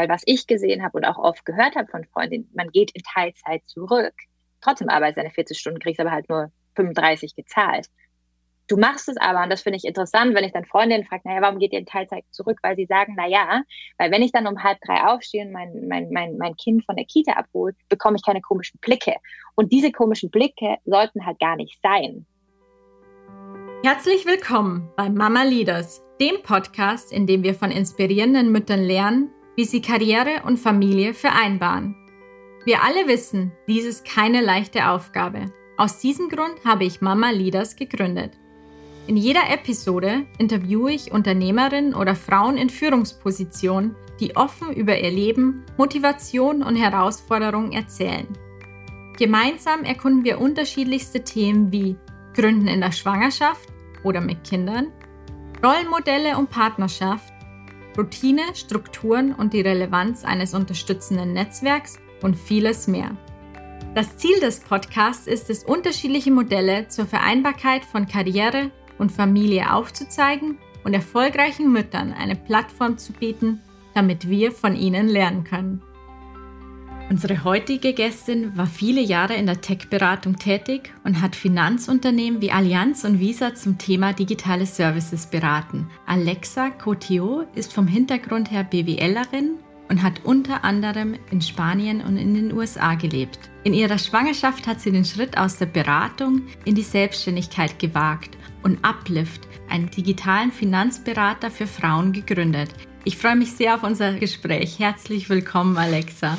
weil was ich gesehen habe und auch oft gehört habe von Freundinnen, man geht in Teilzeit zurück. Trotzdem arbeitest du deine 40 Stunden, kriegst aber halt nur 35 gezahlt. Du machst es aber, und das finde ich interessant, wenn ich dann Freundinnen frage, naja, warum geht ihr in Teilzeit zurück? Weil sie sagen, naja, weil wenn ich dann um halb drei aufstehe und mein, mein, mein, mein Kind von der Kita abhole, bekomme ich keine komischen Blicke. Und diese komischen Blicke sollten halt gar nicht sein. Herzlich willkommen bei Mama Leaders, dem Podcast, in dem wir von inspirierenden Müttern lernen, wie sie Karriere und Familie vereinbaren. Wir alle wissen, dies ist keine leichte Aufgabe. Aus diesem Grund habe ich Mama Leaders gegründet. In jeder Episode interviewe ich Unternehmerinnen oder Frauen in Führungspositionen, die offen über ihr Leben, Motivation und Herausforderungen erzählen. Gemeinsam erkunden wir unterschiedlichste Themen wie Gründen in der Schwangerschaft oder mit Kindern, Rollenmodelle und Partnerschaft, Routine, Strukturen und die Relevanz eines unterstützenden Netzwerks und vieles mehr. Das Ziel des Podcasts ist es, unterschiedliche Modelle zur Vereinbarkeit von Karriere, und Familie aufzuzeigen und erfolgreichen Müttern eine Plattform zu bieten, damit wir von ihnen lernen können. Unsere heutige Gästin war viele Jahre in der Tech-Beratung tätig und hat Finanzunternehmen wie Allianz und Visa zum Thema digitale Services beraten. Alexa Cotio ist vom Hintergrund her BWLerin und hat unter anderem in Spanien und in den USA gelebt. In ihrer Schwangerschaft hat sie den Schritt aus der Beratung in die Selbstständigkeit gewagt und Uplift, einen digitalen Finanzberater für Frauen, gegründet. Ich freue mich sehr auf unser Gespräch. Herzlich willkommen, Alexa.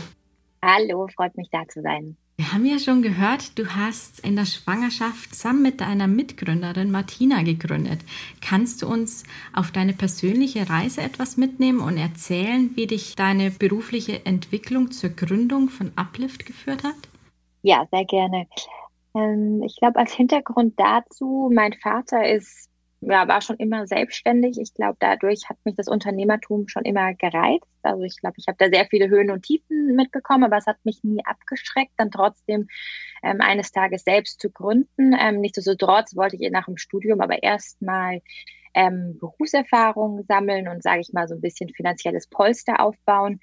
Hallo, freut mich da zu sein. Wir haben ja schon gehört, du hast in der Schwangerschaft zusammen mit deiner Mitgründerin Martina gegründet. Kannst du uns auf deine persönliche Reise etwas mitnehmen und erzählen, wie dich deine berufliche Entwicklung zur Gründung von Uplift geführt hat? Ja, sehr gerne. Ähm, ich glaube, als Hintergrund dazu, mein Vater ist, ja, war schon immer selbstständig. Ich glaube, dadurch hat mich das Unternehmertum schon immer gereizt. Also ich glaube, ich habe da sehr viele Höhen und Tiefen mitbekommen, aber es hat mich nie abgeschreckt, dann trotzdem ähm, eines Tages selbst zu gründen. Ähm, nichtsdestotrotz wollte ich nach dem Studium aber erstmal ähm, Berufserfahrung sammeln und, sage ich mal, so ein bisschen finanzielles Polster aufbauen.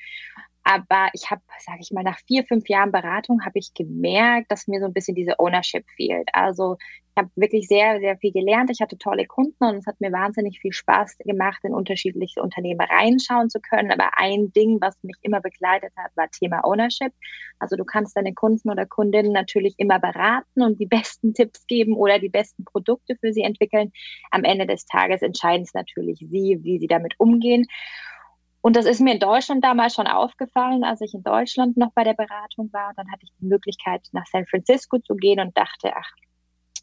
Aber ich habe, sage ich mal, nach vier, fünf Jahren Beratung habe ich gemerkt, dass mir so ein bisschen diese Ownership fehlt. Also ich habe wirklich sehr, sehr viel gelernt. Ich hatte tolle Kunden und es hat mir wahnsinnig viel Spaß gemacht, in unterschiedliche Unternehmen reinschauen zu können. Aber ein Ding, was mich immer begleitet hat, war Thema Ownership. Also du kannst deine Kunden oder Kundinnen natürlich immer beraten und die besten Tipps geben oder die besten Produkte für sie entwickeln. Am Ende des Tages entscheiden es natürlich sie, wie sie damit umgehen. Und das ist mir in Deutschland damals schon aufgefallen, als ich in Deutschland noch bei der Beratung war. Dann hatte ich die Möglichkeit, nach San Francisco zu gehen und dachte, ach,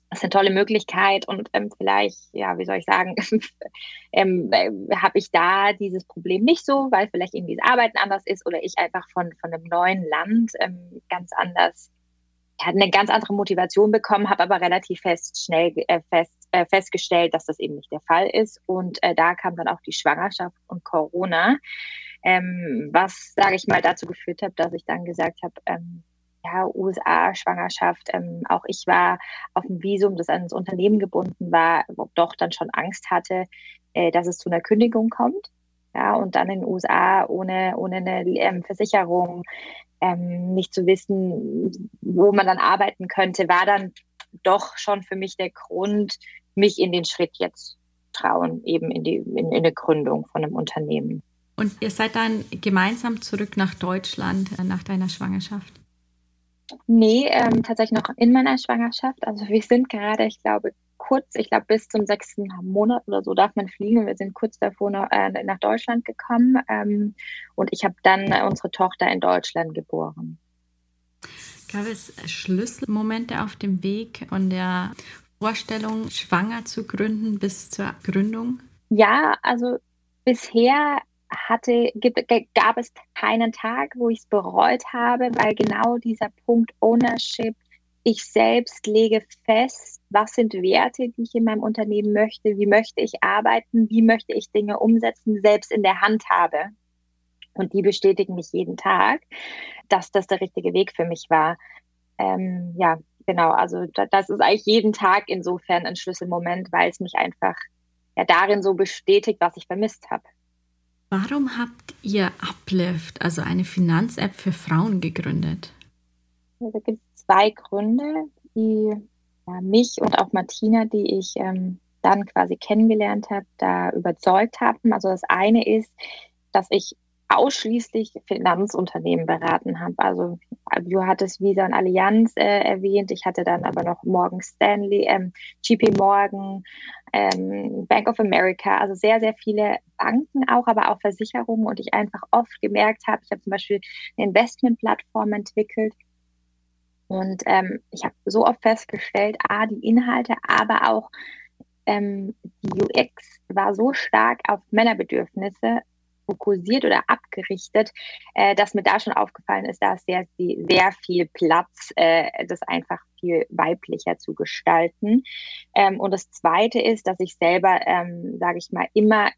das ist eine tolle Möglichkeit und ähm, vielleicht, ja, wie soll ich sagen, ähm, äh, habe ich da dieses Problem nicht so, weil vielleicht irgendwie das Arbeiten anders ist oder ich einfach von, von einem neuen Land ähm, ganz anders, ja, eine ganz andere Motivation bekommen, habe aber relativ fest, schnell äh, fest äh, festgestellt, dass das eben nicht der Fall ist. Und äh, da kam dann auch die Schwangerschaft und Corona, ähm, was, sage ich mal, dazu geführt hat, dass ich dann gesagt habe, ähm, ja, USA-Schwangerschaft. Ähm, auch ich war auf dem Visum, das ans Unternehmen gebunden war, doch dann schon Angst hatte, äh, dass es zu einer Kündigung kommt. Ja, und dann in den USA ohne, ohne eine ähm, Versicherung, ähm, nicht zu wissen, wo man dann arbeiten könnte, war dann doch schon für mich der Grund, mich in den Schritt jetzt trauen, eben in die in, in eine Gründung von einem Unternehmen. Und ihr seid dann gemeinsam zurück nach Deutschland äh, nach deiner Schwangerschaft? Nee, ähm, tatsächlich noch in meiner Schwangerschaft. Also wir sind gerade, ich glaube, kurz, ich glaube bis zum sechsten Monat oder so darf man fliegen. Wir sind kurz davor noch, äh, nach Deutschland gekommen ähm, und ich habe dann äh, unsere Tochter in Deutschland geboren. Gab es Schlüsselmomente auf dem Weg von der Vorstellung, schwanger zu gründen bis zur Gründung? Ja, also bisher hatte, gab es keinen Tag, wo ich es bereut habe, weil genau dieser Punkt Ownership, ich selbst lege fest, was sind Werte, die ich in meinem Unternehmen möchte, wie möchte ich arbeiten, wie möchte ich Dinge umsetzen, selbst in der Hand habe. Und die bestätigen mich jeden Tag, dass das der richtige Weg für mich war. Ähm, ja, genau, also das ist eigentlich jeden Tag insofern ein Schlüsselmoment, weil es mich einfach ja darin so bestätigt, was ich vermisst habe. Warum habt ihr Uplift, also eine Finanz-App für Frauen, gegründet? Da gibt es zwei Gründe, die ja, mich und auch Martina, die ich ähm, dann quasi kennengelernt habe, da überzeugt haben. Also das eine ist, dass ich ausschließlich Finanzunternehmen beraten habe. Also du hattest Visa und Allianz äh, erwähnt. Ich hatte dann aber noch Morgan Stanley, ähm, GP Morgan, ähm, Bank of America, also sehr, sehr viele Banken auch, aber auch Versicherungen. Und ich einfach oft gemerkt habe, ich habe zum Beispiel eine Investmentplattform entwickelt. Und ähm, ich habe so oft festgestellt, a, die Inhalte, aber auch ähm, die UX war so stark auf Männerbedürfnisse fokussiert oder abgerichtet, äh, dass mir da schon aufgefallen ist, da ist sehr, sehr viel Platz, äh, das einfach viel weiblicher zu gestalten. Ähm, und das Zweite ist, dass ich selber, ähm, sage ich mal, immer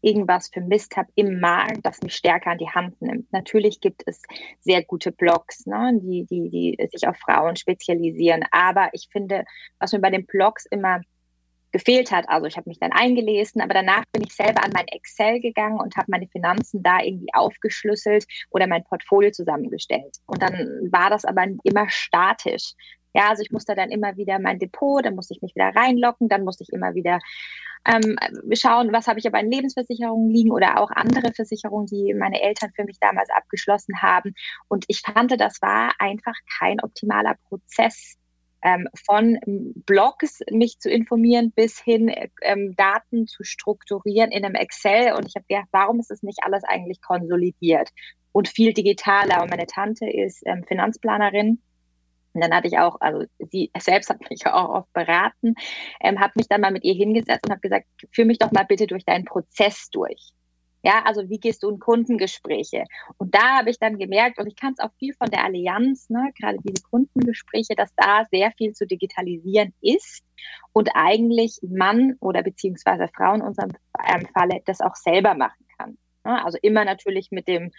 irgendwas vermisst habe im Markt, das mich stärker an die Hand nimmt. Natürlich gibt es sehr gute Blogs, ne, die, die, die sich auf Frauen spezialisieren. Aber ich finde, was mir bei den Blogs immer gefehlt hat. Also ich habe mich dann eingelesen, aber danach bin ich selber an mein Excel gegangen und habe meine Finanzen da irgendwie aufgeschlüsselt oder mein Portfolio zusammengestellt. Und dann war das aber immer statisch. Ja, also ich musste dann immer wieder mein Depot, dann musste ich mich wieder reinlocken, dann musste ich immer wieder ähm, schauen, was habe ich aber in Lebensversicherungen liegen oder auch andere Versicherungen, die meine Eltern für mich damals abgeschlossen haben. Und ich fand, das war einfach kein optimaler Prozess ähm, von Blogs mich zu informieren bis hin ähm, Daten zu strukturieren in einem Excel. Und ich habe gedacht, warum ist das nicht alles eigentlich konsolidiert und viel digitaler? Und meine Tante ist ähm, Finanzplanerin. Und dann hatte ich auch, also sie selbst hat mich auch oft beraten, ähm, habe mich dann mal mit ihr hingesetzt und habe gesagt, führ mich doch mal bitte durch deinen Prozess durch. Ja, also wie gehst du in Kundengespräche? Und da habe ich dann gemerkt, und ich kann es auch viel von der Allianz, ne, gerade diese Kundengespräche, dass da sehr viel zu digitalisieren ist und eigentlich Mann oder beziehungsweise Frau in unserem ähm, Falle das auch selber machen kann. Ne? Also immer natürlich mit dem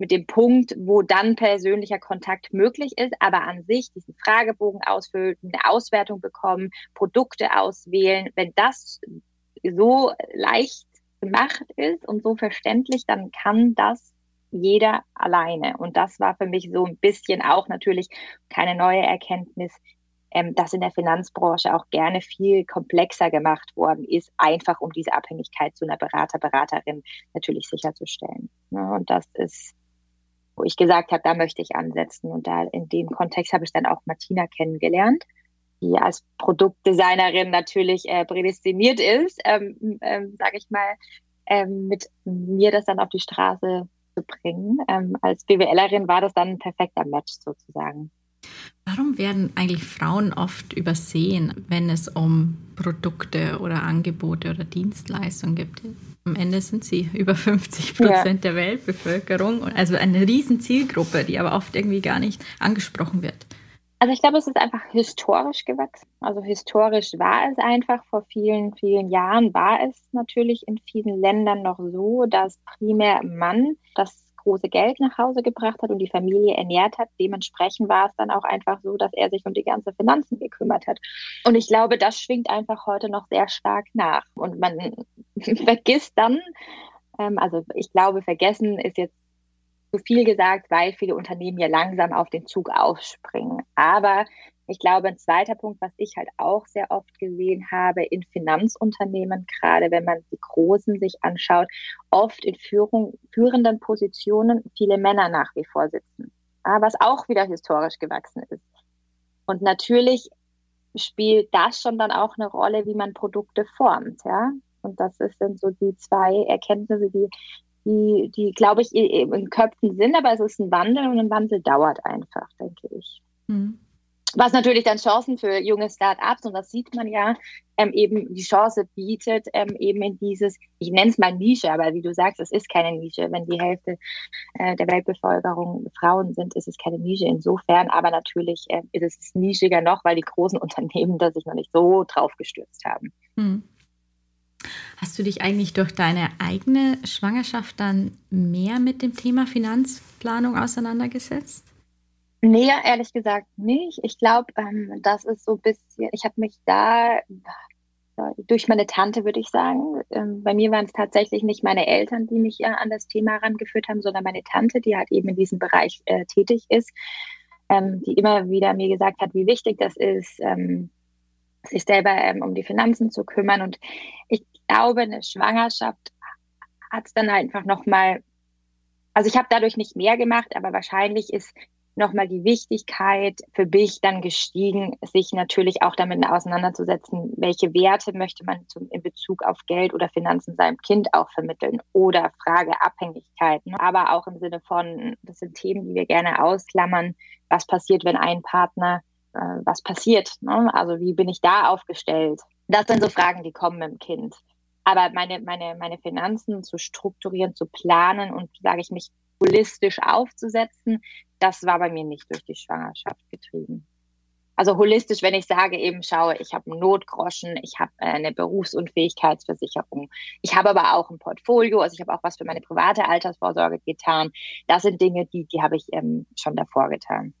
mit dem Punkt, wo dann persönlicher Kontakt möglich ist, aber an sich diesen Fragebogen ausfüllen, eine Auswertung bekommen, Produkte auswählen, wenn das so leicht gemacht ist und so verständlich, dann kann das jeder alleine. Und das war für mich so ein bisschen auch natürlich keine neue Erkenntnis, ähm, dass in der Finanzbranche auch gerne viel komplexer gemacht worden ist, einfach um diese Abhängigkeit zu einer Berater, Beraterin natürlich sicherzustellen. Ne? Und das ist, wo ich gesagt habe, da möchte ich ansetzen. Und da in dem Kontext habe ich dann auch Martina kennengelernt die als Produktdesignerin natürlich äh, prädestiniert ist, ähm, ähm, sage ich mal, ähm, mit mir das dann auf die Straße zu bringen. Ähm, als BWLerin war das dann ein perfekter Match sozusagen. Warum werden eigentlich Frauen oft übersehen, wenn es um Produkte oder Angebote oder Dienstleistungen geht? Am Ende sind sie über 50 Prozent ja. der Weltbevölkerung, also eine riesen Zielgruppe, die aber oft irgendwie gar nicht angesprochen wird. Also ich glaube, es ist einfach historisch gewachsen. Also historisch war es einfach, vor vielen, vielen Jahren war es natürlich in vielen Ländern noch so, dass primär Mann das große Geld nach Hause gebracht hat und die Familie ernährt hat. Dementsprechend war es dann auch einfach so, dass er sich um die ganze Finanzen gekümmert hat. Und ich glaube, das schwingt einfach heute noch sehr stark nach. Und man vergisst dann, ähm, also ich glaube, vergessen ist jetzt zu viel gesagt, weil viele Unternehmen ja langsam auf den Zug aufspringen. Aber ich glaube, ein zweiter Punkt, was ich halt auch sehr oft gesehen habe in Finanzunternehmen, gerade wenn man die Großen sich anschaut, oft in Führung, führenden Positionen viele Männer nach wie vor sitzen. was auch wieder historisch gewachsen ist. Und natürlich spielt das schon dann auch eine Rolle, wie man Produkte formt, ja. Und das sind so die zwei Erkenntnisse, die die, die glaube ich, in Köpfen sind, aber es ist ein Wandel und ein Wandel dauert einfach, denke ich. Mhm. Was natürlich dann Chancen für junge Start-ups, und das sieht man ja, ähm, eben die Chance bietet, ähm, eben in dieses, ich nenne es mal Nische, aber wie du sagst, es ist keine Nische. Wenn die Hälfte äh, der Weltbevölkerung Frauen sind, ist es keine Nische insofern, aber natürlich äh, ist es nischiger noch, weil die großen Unternehmen da sich noch nicht so drauf gestürzt haben. Mhm. Hast du dich eigentlich durch deine eigene Schwangerschaft dann mehr mit dem Thema Finanzplanung auseinandergesetzt? Nee, ehrlich gesagt nicht. Ich glaube, ähm, das ist so ein bisschen, ich habe mich da, durch meine Tante, würde ich sagen. Ähm, bei mir waren es tatsächlich nicht meine Eltern, die mich an das Thema herangeführt haben, sondern meine Tante, die halt eben in diesem Bereich äh, tätig ist, ähm, die immer wieder mir gesagt hat, wie wichtig das ist, ähm, sich selber ähm, um die Finanzen zu kümmern. Und ich glaube, eine Schwangerschaft hat es dann einfach nochmal, also ich habe dadurch nicht mehr gemacht, aber wahrscheinlich ist nochmal die Wichtigkeit für mich dann gestiegen, sich natürlich auch damit auseinanderzusetzen, welche Werte möchte man zum, in Bezug auf Geld oder Finanzen seinem Kind auch vermitteln oder Frage Abhängigkeiten, aber auch im Sinne von, das sind Themen, die wir gerne ausklammern, was passiert, wenn ein Partner, äh, was passiert, ne? also wie bin ich da aufgestellt? Das sind so Fragen, die kommen dem Kind. Aber meine, meine, meine Finanzen zu strukturieren, zu planen und, sage ich mich, holistisch aufzusetzen, das war bei mir nicht durch die Schwangerschaft getrieben. Also holistisch, wenn ich sage, eben schaue, ich habe einen Notgroschen, ich habe äh, eine Berufsunfähigkeitsversicherung, ich habe aber auch ein Portfolio, also ich habe auch was für meine private Altersvorsorge getan. Das sind Dinge, die, die habe ich ähm, schon davor getan.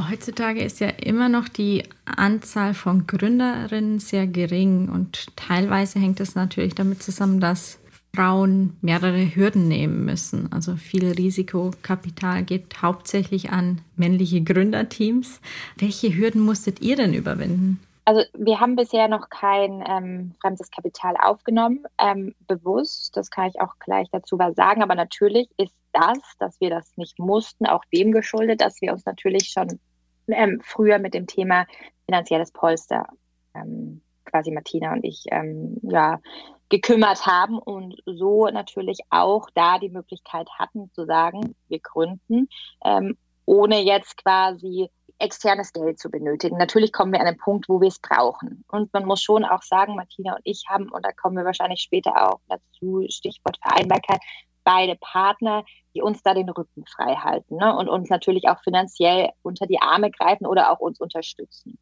Heutzutage ist ja immer noch die Anzahl von Gründerinnen sehr gering und teilweise hängt es natürlich damit zusammen, dass Frauen mehrere Hürden nehmen müssen. Also viel Risikokapital geht hauptsächlich an männliche Gründerteams. Welche Hürden musstet ihr denn überwinden? Also wir haben bisher noch kein ähm, fremdes Kapital aufgenommen, ähm, bewusst. Das kann ich auch gleich dazu was sagen. Aber natürlich ist das, dass wir das nicht mussten, auch dem geschuldet, dass wir uns natürlich schon ähm, früher mit dem Thema finanzielles Polster ähm, quasi Martina und ich ähm, ja gekümmert haben und so natürlich auch da die Möglichkeit hatten zu sagen, wir gründen, ähm, ohne jetzt quasi externes Geld zu benötigen. Natürlich kommen wir an einen Punkt, wo wir es brauchen. Und man muss schon auch sagen, Martina und ich haben, und da kommen wir wahrscheinlich später auch dazu, Stichwort Vereinbarkeit, beide Partner, die uns da den Rücken frei halten ne? und uns natürlich auch finanziell unter die Arme greifen oder auch uns unterstützen.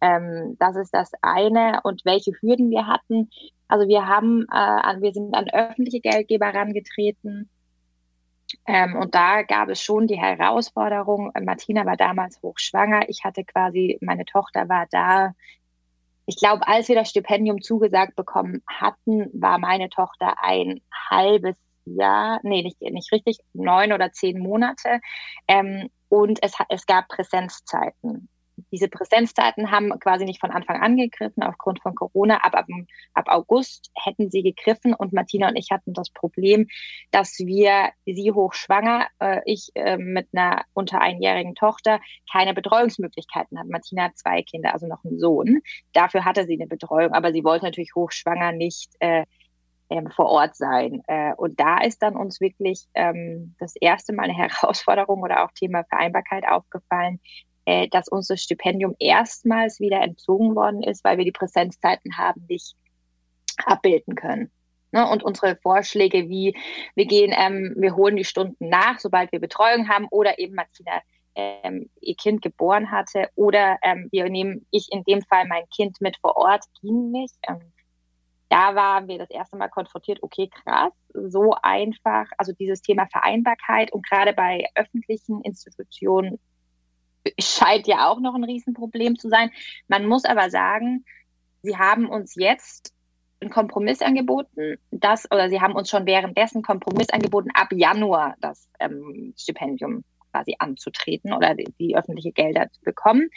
Ähm, das ist das eine. Und welche Hürden wir hatten. Also wir haben, äh, wir sind an öffentliche Geldgeber herangetreten. Ähm, und da gab es schon die Herausforderung. Martina war damals hochschwanger. Ich hatte quasi, meine Tochter war da. Ich glaube, als wir das Stipendium zugesagt bekommen hatten, war meine Tochter ein halbes Jahr, nee, nicht, nicht richtig, neun oder zehn Monate. Ähm, und es, es gab Präsenzzeiten diese Präsenzzeiten haben quasi nicht von Anfang an gegriffen aufgrund von Corona. Ab, ab, ab August hätten sie gegriffen und Martina und ich hatten das Problem, dass wir sie hochschwanger, äh, ich äh, mit einer unter einjährigen Tochter keine Betreuungsmöglichkeiten hatten. Martina hat zwei Kinder, also noch einen Sohn. Dafür hatte sie eine Betreuung, aber sie wollte natürlich hochschwanger nicht äh, ähm, vor Ort sein. Äh, und da ist dann uns wirklich ähm, das erste Mal eine Herausforderung oder auch Thema Vereinbarkeit aufgefallen, äh, dass unser Stipendium erstmals wieder entzogen worden ist, weil wir die Präsenzzeiten haben nicht abbilden können. Ne? Und unsere Vorschläge wie, wir gehen, ähm, wir holen die Stunden nach, sobald wir Betreuung haben oder eben Martina ähm, ihr Kind geboren hatte oder ähm, wir nehmen, ich in dem Fall mein Kind mit vor Ort, ging nicht. Ähm, da waren wir das erste Mal konfrontiert, okay, krass, so einfach, also dieses Thema Vereinbarkeit und gerade bei öffentlichen Institutionen scheint ja auch noch ein Riesenproblem zu sein. Man muss aber sagen, sie haben uns jetzt einen Kompromiss angeboten, das, oder sie haben uns schon währenddessen Kompromiss angeboten, ab Januar das ähm, Stipendium quasi anzutreten oder die, die öffentliche Gelder zu bekommen.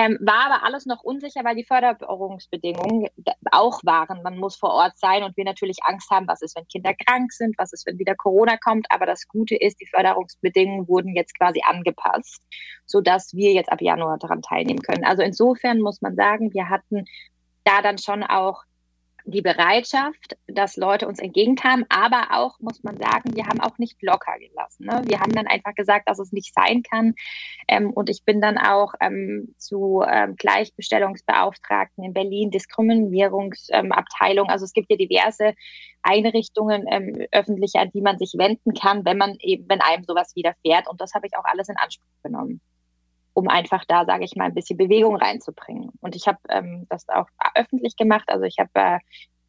Ähm, war aber alles noch unsicher, weil die Förderungsbedingungen auch waren. Man muss vor Ort sein und wir natürlich Angst haben, was ist, wenn Kinder krank sind, was ist, wenn wieder Corona kommt. Aber das Gute ist, die Förderungsbedingungen wurden jetzt quasi angepasst, sodass wir jetzt ab Januar daran teilnehmen können. Also insofern muss man sagen, wir hatten da dann schon auch die Bereitschaft, dass Leute uns entgegenkamen, aber auch, muss man sagen, wir haben auch nicht locker gelassen. Ne? Wir haben dann einfach gesagt, dass es nicht sein kann. Ähm, und ich bin dann auch ähm, zu ähm, Gleichbestellungsbeauftragten in Berlin, Diskriminierungsabteilung. Also es gibt ja diverse Einrichtungen ähm, öffentliche, an die man sich wenden kann, wenn man eben, wenn einem sowas widerfährt. Und das habe ich auch alles in Anspruch genommen um einfach da, sage ich mal, ein bisschen Bewegung reinzubringen. Und ich habe ähm, das auch öffentlich gemacht. Also ich habe äh,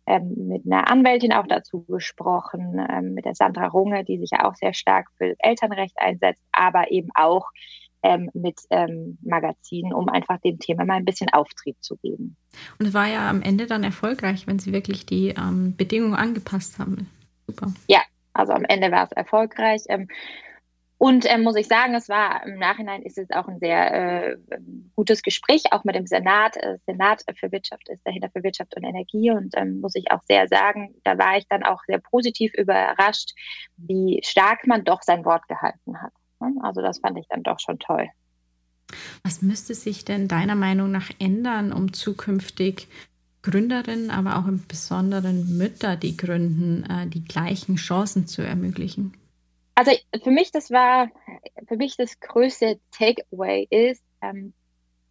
ähm, mit einer Anwältin auch dazu gesprochen, ähm, mit der Sandra Runge, die sich ja auch sehr stark für das Elternrecht einsetzt, aber eben auch ähm, mit ähm, Magazinen, um einfach dem Thema mal ein bisschen Auftrieb zu geben. Und es war ja am Ende dann erfolgreich, wenn Sie wirklich die ähm, Bedingungen angepasst haben. Super. Ja, also am Ende war es erfolgreich. Und ähm, muss ich sagen, es war im Nachhinein ist es auch ein sehr äh, gutes Gespräch, auch mit dem Senat. Äh, Senat für Wirtschaft ist dahinter für Wirtschaft und Energie. Und ähm, muss ich auch sehr sagen, da war ich dann auch sehr positiv überrascht, wie stark man doch sein Wort gehalten hat. Also das fand ich dann doch schon toll. Was müsste sich denn deiner Meinung nach ändern, um zukünftig Gründerinnen, aber auch im Besonderen Mütter, die gründen, äh, die gleichen Chancen zu ermöglichen? Also für mich, das war, für mich das größte Takeaway ist ähm,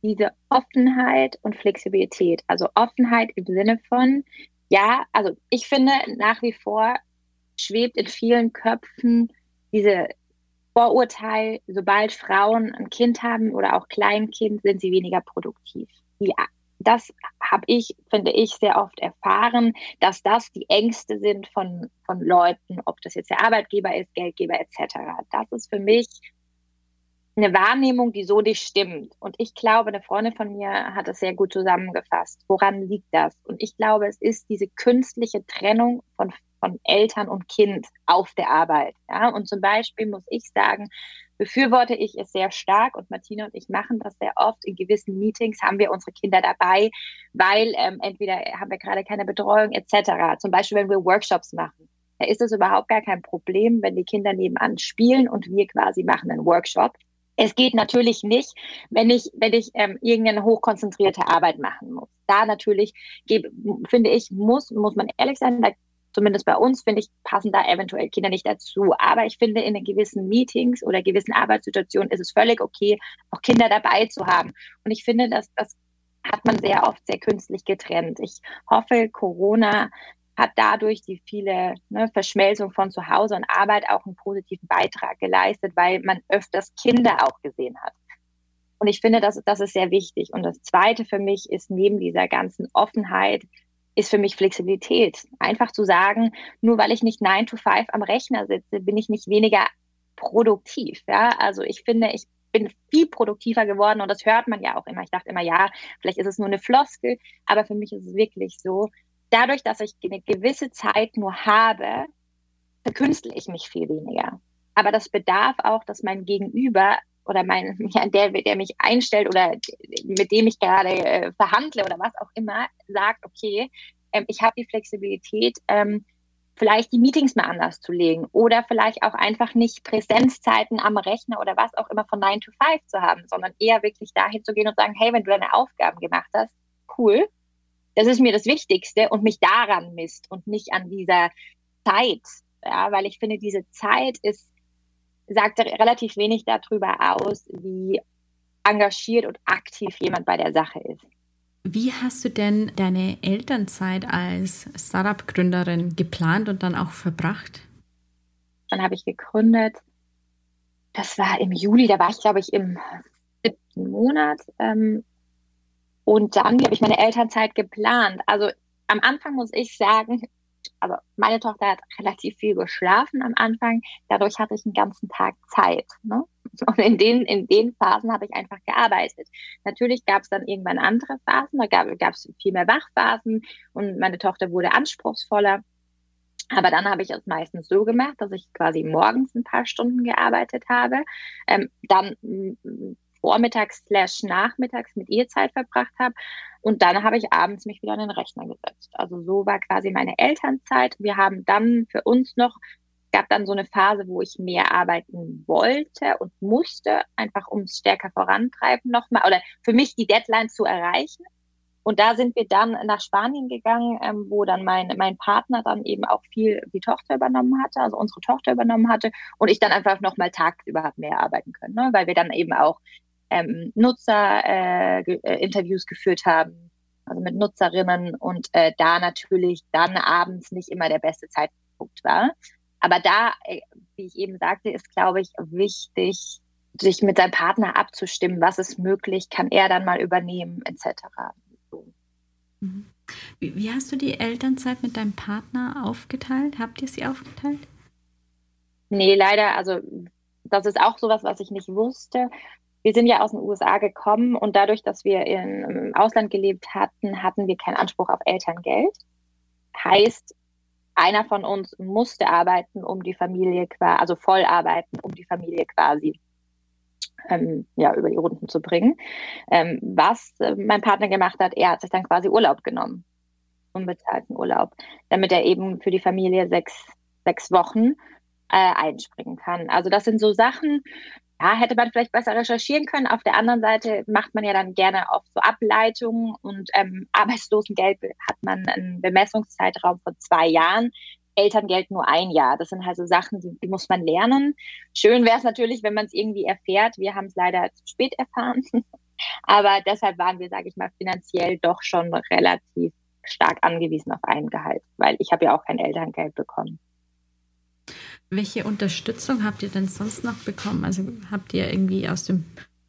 diese Offenheit und Flexibilität. Also Offenheit im Sinne von, ja, also ich finde nach wie vor schwebt in vielen Köpfen diese Vorurteil, sobald Frauen ein Kind haben oder auch Kleinkind, sind sie weniger produktiv. Die das habe ich, finde ich, sehr oft erfahren, dass das die Ängste sind von, von Leuten, ob das jetzt der Arbeitgeber ist, Geldgeber etc. Das ist für mich eine Wahrnehmung, die so nicht stimmt. Und ich glaube, eine Freundin von mir hat das sehr gut zusammengefasst. Woran liegt das? Und ich glaube, es ist diese künstliche Trennung von, von Eltern und Kind auf der Arbeit. Ja? Und zum Beispiel muss ich sagen, befürworte ich es sehr stark und Martina und ich machen das sehr oft. In gewissen Meetings haben wir unsere Kinder dabei, weil ähm, entweder haben wir gerade keine Betreuung etc. Zum Beispiel, wenn wir Workshops machen. Da ist es überhaupt gar kein Problem, wenn die Kinder nebenan spielen und wir quasi machen einen Workshop. Es geht natürlich nicht, wenn ich, wenn ich ähm, irgendeine hochkonzentrierte Arbeit machen muss. Da natürlich, gebe, finde ich, muss, muss man ehrlich sein, da zumindest bei uns, finde ich, passen da eventuell Kinder nicht dazu. Aber ich finde, in gewissen Meetings oder gewissen Arbeitssituationen ist es völlig okay, auch Kinder dabei zu haben. Und ich finde, dass das hat man sehr oft sehr künstlich getrennt. Ich hoffe, Corona hat dadurch die viele ne, Verschmelzung von zu Hause und Arbeit auch einen positiven Beitrag geleistet, weil man öfters Kinder auch gesehen hat. Und ich finde, das, das ist sehr wichtig. Und das Zweite für mich ist neben dieser ganzen Offenheit ist für mich Flexibilität. Einfach zu sagen, nur weil ich nicht 9 to 5 am Rechner sitze, bin ich nicht weniger produktiv. Ja, also ich finde, ich bin viel produktiver geworden und das hört man ja auch immer. Ich dachte immer, ja, vielleicht ist es nur eine Floskel, aber für mich ist es wirklich so. Dadurch, dass ich eine gewisse Zeit nur habe, verkünstle ich mich viel weniger. Aber das bedarf auch, dass mein Gegenüber oder mein, ja, der, der mich einstellt oder mit dem ich gerade äh, verhandle oder was auch immer, sagt, okay, ähm, ich habe die Flexibilität, ähm, vielleicht die Meetings mal anders zu legen oder vielleicht auch einfach nicht Präsenzzeiten am Rechner oder was auch immer von 9 to 5 zu haben, sondern eher wirklich dahin zu gehen und sagen, hey, wenn du deine Aufgaben gemacht hast, cool, das ist mir das Wichtigste und mich daran misst und nicht an dieser Zeit, ja, weil ich finde, diese Zeit ist sagt relativ wenig darüber aus, wie engagiert und aktiv jemand bei der Sache ist. Wie hast du denn deine Elternzeit als Startup-Gründerin geplant und dann auch verbracht? Dann habe ich gegründet. Das war im Juli, da war ich, glaube ich, im siebten Monat. Ähm, und dann habe ich meine Elternzeit geplant. Also am Anfang muss ich sagen, also meine Tochter hat relativ viel geschlafen am Anfang. Dadurch hatte ich einen ganzen Tag Zeit. Ne? Und in den, in den Phasen habe ich einfach gearbeitet. Natürlich gab es dann irgendwann andere Phasen, da gab es viel mehr Wachphasen und meine Tochter wurde anspruchsvoller. Aber dann habe ich es meistens so gemacht, dass ich quasi morgens ein paar Stunden gearbeitet habe, ähm, dann vormittags slash nachmittags mit ihr Zeit verbracht habe und dann habe ich abends mich wieder an den Rechner gesetzt. Also so war quasi meine Elternzeit. Wir haben dann für uns noch, gab dann so eine Phase, wo ich mehr arbeiten wollte und musste, einfach um es stärker vorantreiben nochmal oder für mich die Deadline zu erreichen. Und da sind wir dann nach Spanien gegangen, ähm, wo dann mein, mein Partner dann eben auch viel die Tochter übernommen hatte, also unsere Tochter übernommen hatte und ich dann einfach nochmal tagsüber habe mehr arbeiten können, ne? weil wir dann eben auch ähm, Nutzerinterviews äh, äh, geführt haben, also mit Nutzerinnen und äh, da natürlich dann abends nicht immer der beste Zeitpunkt war. Aber da, äh, wie ich eben sagte, ist, glaube ich, wichtig, sich mit seinem Partner abzustimmen, was ist möglich, kann er dann mal übernehmen, etc. So. Mhm. Wie, wie hast du die Elternzeit mit deinem Partner aufgeteilt? Habt ihr sie aufgeteilt? Nee, leider, also das ist auch sowas, was ich nicht wusste wir sind ja aus den USA gekommen und dadurch, dass wir im Ausland gelebt hatten, hatten wir keinen Anspruch auf Elterngeld. Heißt, einer von uns musste arbeiten, um die Familie quasi, also voll arbeiten, um die Familie quasi ähm, ja, über die Runden zu bringen. Ähm, was äh, mein Partner gemacht hat, er hat sich dann quasi Urlaub genommen, unbezahlten Urlaub, damit er eben für die Familie sechs, sechs Wochen äh, einspringen kann. Also das sind so Sachen, ja, hätte man vielleicht besser recherchieren können. Auf der anderen Seite macht man ja dann gerne oft so Ableitungen und ähm, Arbeitslosengeld hat man einen Bemessungszeitraum von zwei Jahren. Elterngeld nur ein Jahr. Das sind halt so Sachen, die, die muss man lernen. Schön wäre es natürlich, wenn man es irgendwie erfährt. Wir haben es leider zu spät erfahren. Aber deshalb waren wir, sage ich mal, finanziell doch schon relativ stark angewiesen auf ein Gehalt, weil ich habe ja auch kein Elterngeld bekommen. Welche Unterstützung habt ihr denn sonst noch bekommen? Also habt ihr irgendwie aus dem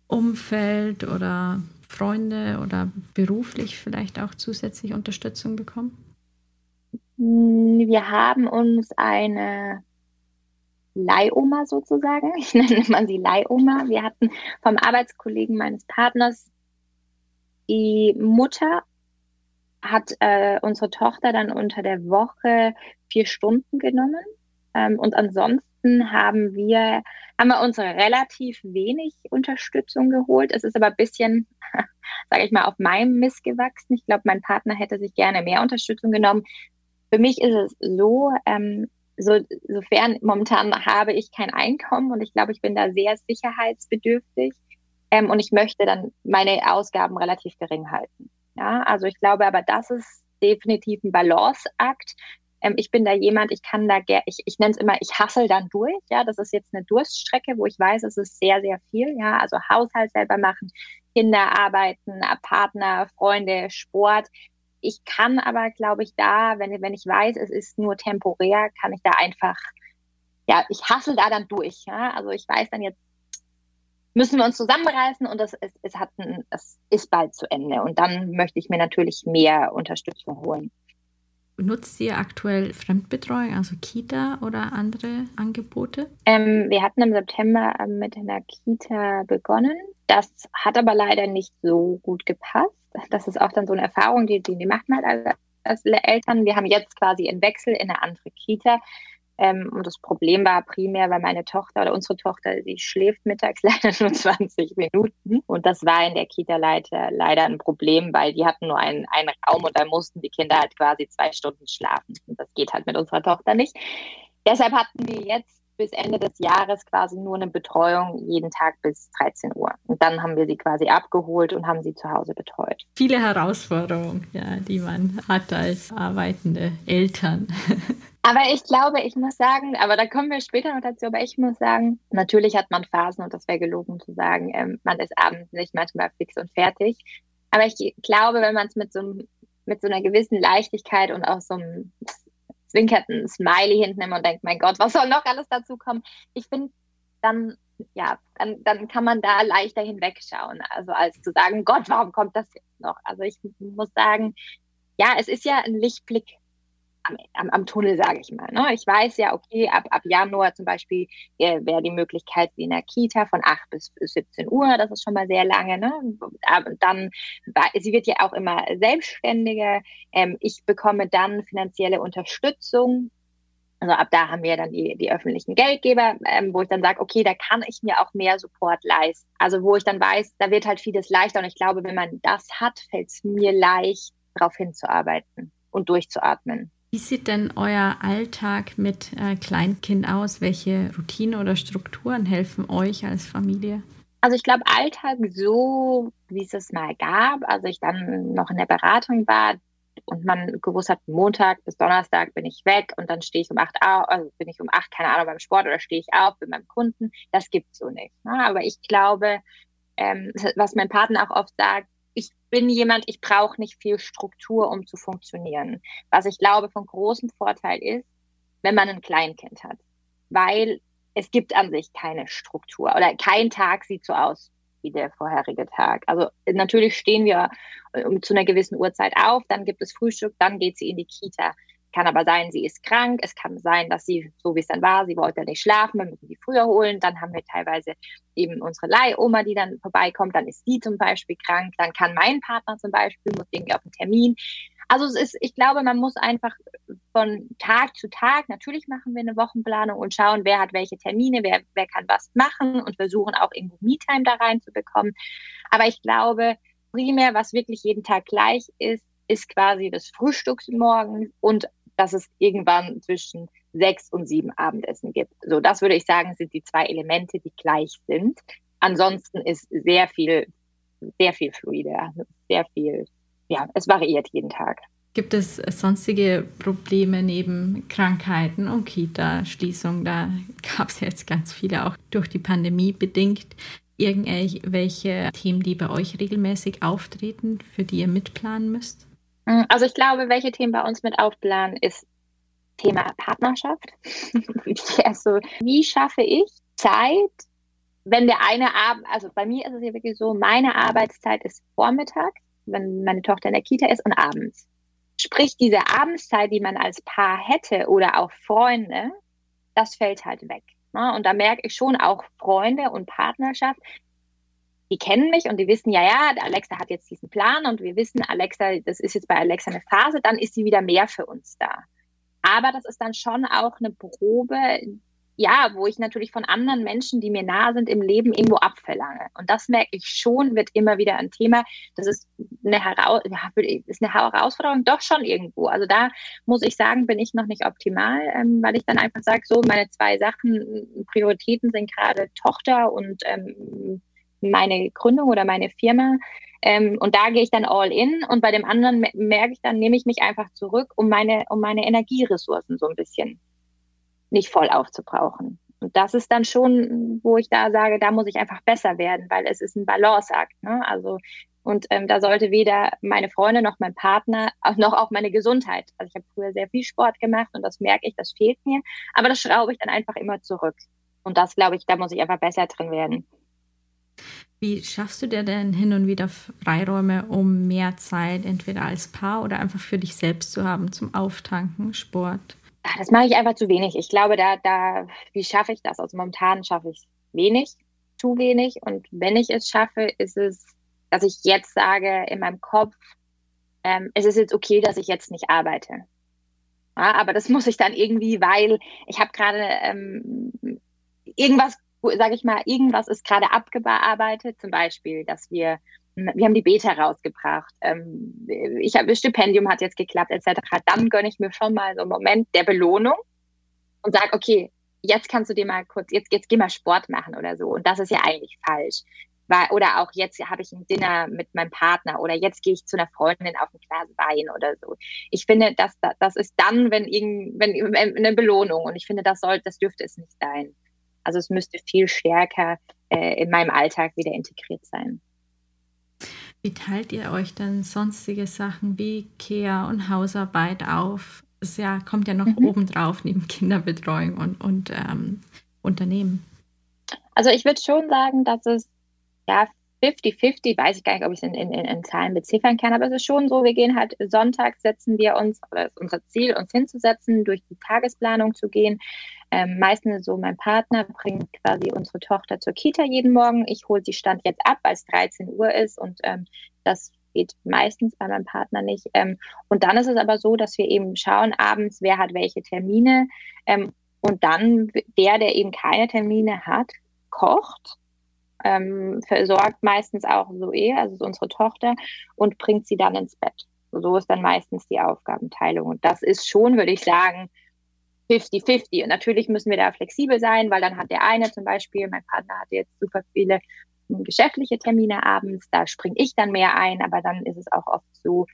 Umfeld oder Freunde oder beruflich vielleicht auch zusätzlich Unterstützung bekommen? Hm, wir haben uns eine Leihoma sozusagen, ich nenne man sie Leihoma. Wir hatten vom Arbeitskollegen meines Partners die Mutter hat äh, unsere Tochter dann unter der Woche vier Stunden genommen ähm, und ansonsten haben wir, haben wir uns relativ wenig Unterstützung geholt. Es ist aber ein bisschen, sage ich mal, auf meinem Mist gewachsen. Ich glaube, mein Partner hätte sich gerne mehr Unterstützung genommen. Für mich ist es so, ähm, so, sofern momentan habe ich kein Einkommen und ich glaube, ich bin da sehr sicherheitsbedürftig ähm, und ich möchte dann meine Ausgaben relativ gering halten. Ja, also ich glaube aber, das ist definitiv ein Balanceakt. Ähm, ich bin da jemand, ich kann da, ich, ich nenne es immer, ich hassel dann durch. Ja, das ist jetzt eine Durststrecke, wo ich weiß, es ist sehr, sehr viel. Ja, also Haushalt selber machen, Kinder arbeiten, Partner, Freunde, Sport. Ich kann aber, glaube ich, da, wenn, wenn ich weiß, es ist nur temporär, kann ich da einfach, ja, ich hassel da dann durch. Ja, also ich weiß dann jetzt, müssen wir uns zusammenreißen und das, es, es, hat ein, es ist bald zu Ende. Und dann möchte ich mir natürlich mehr Unterstützung holen. Nutzt ihr aktuell Fremdbetreuung, also Kita oder andere Angebote? Ähm, wir hatten im September ähm, mit einer Kita begonnen. Das hat aber leider nicht so gut gepasst. Das ist auch dann so eine Erfahrung, die, die, die macht man halt als Eltern. Wir haben jetzt quasi einen Wechsel in eine andere Kita. Ähm, und das Problem war primär, weil meine Tochter oder unsere Tochter, sie schläft mittags leider nur 20 Minuten. Und das war in der Kita leider, leider ein Problem, weil die hatten nur einen, einen Raum und da mussten die Kinder halt quasi zwei Stunden schlafen. Und das geht halt mit unserer Tochter nicht. Deshalb hatten wir jetzt bis Ende des Jahres quasi nur eine Betreuung jeden Tag bis 13 Uhr. Und dann haben wir sie quasi abgeholt und haben sie zu Hause betreut. Viele Herausforderungen, ja, die man hat als arbeitende Eltern. Aber ich glaube, ich muss sagen, aber da kommen wir später noch dazu, aber ich muss sagen, natürlich hat man Phasen und das wäre gelogen zu sagen, ähm, man ist abends nicht manchmal fix und fertig. Aber ich glaube, wenn man es mit so, mit so einer gewissen Leichtigkeit und auch so einem zwinkerten Smiley hinten und denkt, mein Gott, was soll noch alles dazu kommen? Ich finde, dann, ja, dann, dann kann man da leichter hinwegschauen. Also als zu sagen, Gott, warum kommt das jetzt noch? Also ich muss sagen, ja, es ist ja ein Lichtblick am, am, am Tunnel, sage ich mal. Ne? Ich weiß ja, okay, ab, ab Januar zum Beispiel äh, wäre die Möglichkeit wie in der Kita von 8 bis 17 Uhr, das ist schon mal sehr lange. Ne? Dann, sie wird ja auch immer selbstständiger. Ähm, ich bekomme dann finanzielle Unterstützung. Also ab da haben wir dann die, die öffentlichen Geldgeber, ähm, wo ich dann sage, okay, da kann ich mir auch mehr Support leisten. Also wo ich dann weiß, da wird halt vieles leichter. Und ich glaube, wenn man das hat, fällt es mir leicht, darauf hinzuarbeiten und durchzuatmen. Wie sieht denn euer Alltag mit äh, Kleinkind aus? Welche Routinen oder Strukturen helfen euch als Familie? Also ich glaube, Alltag so, wie es es mal gab, als ich dann noch in der Beratung war und man gewusst hat, Montag bis Donnerstag bin ich weg und dann stehe ich um acht also bin ich um acht, keine Ahnung, beim Sport oder stehe ich auf, bin beim Kunden. Das gibt's so nicht. Ne? Aber ich glaube, ähm, was mein Partner auch oft sagt, bin jemand, ich brauche nicht viel Struktur, um zu funktionieren. Was ich glaube von großem Vorteil ist, wenn man ein Kleinkind hat, weil es gibt an sich keine Struktur oder kein Tag sieht so aus wie der vorherige Tag. Also natürlich stehen wir äh, zu einer gewissen Uhrzeit auf, dann gibt es Frühstück, dann geht sie in die Kita. Kann aber sein, sie ist krank. Es kann sein, dass sie, so wie es dann war, sie wollte nicht schlafen, wir müssen sie früher holen. Dann haben wir teilweise eben unsere Leihoma, die dann vorbeikommt. Dann ist sie zum Beispiel krank. Dann kann mein Partner zum Beispiel, muss irgendwie auf einen Termin. Also es ist, ich glaube, man muss einfach von Tag zu Tag, natürlich machen wir eine Wochenplanung und schauen, wer hat welche Termine, wer, wer kann was machen und versuchen auch irgendwo Me-Time da reinzubekommen. Aber ich glaube, primär, was wirklich jeden Tag gleich ist, ist quasi das Frühstücksmorgen und dass es irgendwann zwischen sechs und sieben Abendessen gibt. So, das würde ich sagen, sind die zwei Elemente, die gleich sind. Ansonsten ist sehr viel, sehr viel fluider, sehr viel, ja, es variiert jeden Tag. Gibt es sonstige Probleme neben Krankheiten und Kita-Schließung? Da gab es jetzt ganz viele auch durch die Pandemie bedingt irgendwelche Themen, die bei euch regelmäßig auftreten, für die ihr mitplanen müsst? Mm, also ich glaube, welche Themen bei uns mit aufplanen, ist Thema Partnerschaft. also wie schaffe ich Zeit, wenn der eine Abend, also bei mir ist es ja wirklich so, meine Arbeitszeit ist Vormittag, wenn meine Tochter in der Kita ist und abends. Sprich, diese Abendszeit, die man als Paar hätte oder auch Freunde, das fällt halt weg. Ne? Und da merke ich schon auch Freunde und Partnerschaft, die kennen mich und die wissen, ja, ja, Alexa hat jetzt diesen Plan und wir wissen, Alexa, das ist jetzt bei Alexa eine Phase, dann ist sie wieder mehr für uns da. Aber das ist dann schon auch eine Probe, ja, wo ich natürlich von anderen Menschen, die mir nahe sind, im Leben irgendwo abverlange. Und das merke ich schon, wird immer wieder ein Thema. Das ist eine, Heraus ist eine Herausforderung, doch schon irgendwo. Also da muss ich sagen, bin ich noch nicht optimal, ähm, weil ich dann einfach sage, so meine zwei Sachen, Prioritäten sind gerade Tochter und ähm, meine Gründung oder meine Firma. Ähm, und da gehe ich dann all in und bei dem anderen merke ich dann, nehme ich mich einfach zurück, um meine, um meine Energieressourcen so ein bisschen nicht voll aufzubrauchen. Und das ist dann schon, wo ich da sage, da muss ich einfach besser werden, weil es ist ein Balanceakt. Ne? Also und ähm, da sollte weder meine Freunde noch mein Partner, auch noch auch meine Gesundheit. Also ich habe früher sehr viel Sport gemacht und das merke ich, das fehlt mir. Aber das schraube ich dann einfach immer zurück. Und das glaube ich, da muss ich einfach besser drin werden. Wie schaffst du dir denn hin und wieder Freiräume, um mehr Zeit entweder als Paar oder einfach für dich selbst zu haben zum Auftanken, Sport? Ah, das mache ich einfach zu wenig. Ich glaube, da, da, wie schaffe ich das? Also momentan schaffe ich wenig, zu wenig. Und wenn ich es schaffe, ist es, dass ich jetzt sage in meinem Kopf, ähm, es ist jetzt okay, dass ich jetzt nicht arbeite. Ja, aber das muss ich dann irgendwie, weil ich habe gerade ähm, irgendwas sage ich mal, irgendwas ist gerade abgearbeitet, zum Beispiel, dass wir, wir haben die Beta rausgebracht, ähm, ich habe, das Stipendium hat jetzt geklappt, etc. Dann gönne ich mir schon mal so einen Moment der Belohnung und sage, okay, jetzt kannst du dir mal kurz, jetzt, jetzt geh mal Sport machen oder so. Und das ist ja eigentlich falsch. Weil, oder auch jetzt habe ich ein Dinner mit meinem Partner oder jetzt gehe ich zu einer Freundin auf ein Glas Wein oder so. Ich finde, das, das ist dann, wenn, irgend, wenn eine Belohnung und ich finde, das soll, das dürfte es nicht sein. Also es müsste viel stärker äh, in meinem Alltag wieder integriert sein. Wie teilt ihr euch dann sonstige Sachen wie Care und Hausarbeit auf? Es ja, kommt ja noch mhm. obendrauf neben Kinderbetreuung und, und ähm, Unternehmen. Also ich würde schon sagen, dass es ja 50-50, weiß ich gar nicht, ob ich es in, in, in, Zahlen beziffern kann, aber es ist schon so, wir gehen halt Sonntag, setzen wir uns, oder ist unser Ziel, uns hinzusetzen, durch die Tagesplanung zu gehen. Ähm, meistens so mein Partner bringt quasi unsere Tochter zur Kita jeden Morgen. Ich hole sie Stand jetzt ab, weil es 13 Uhr ist und ähm, das geht meistens bei meinem Partner nicht. Ähm, und dann ist es aber so, dass wir eben schauen abends, wer hat welche Termine. Ähm, und dann der, der eben keine Termine hat, kocht ähm, versorgt meistens auch Zoe, also so unsere Tochter, und bringt sie dann ins Bett. So ist dann meistens die Aufgabenteilung. Und das ist schon, würde ich sagen, 50-50. Und natürlich müssen wir da flexibel sein, weil dann hat der eine zum Beispiel, mein Partner hat jetzt super viele hm, geschäftliche Termine abends, da springe ich dann mehr ein, aber dann ist es auch oft so,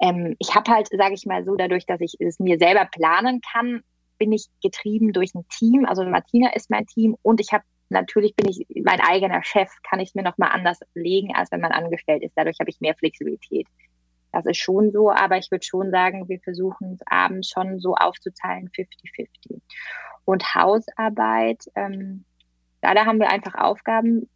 ähm, ich habe halt, sage ich mal so, dadurch, dass ich es mir selber planen kann, bin ich getrieben durch ein Team. Also Martina ist mein Team und ich habe natürlich bin ich mein eigener Chef, kann ich es mir nochmal anders legen, als wenn man angestellt ist. Dadurch habe ich mehr Flexibilität. Das ist schon so, aber ich würde schon sagen, wir versuchen es abends schon so aufzuteilen, 50-50. Und Hausarbeit, ähm, da, da haben wir einfach Aufgaben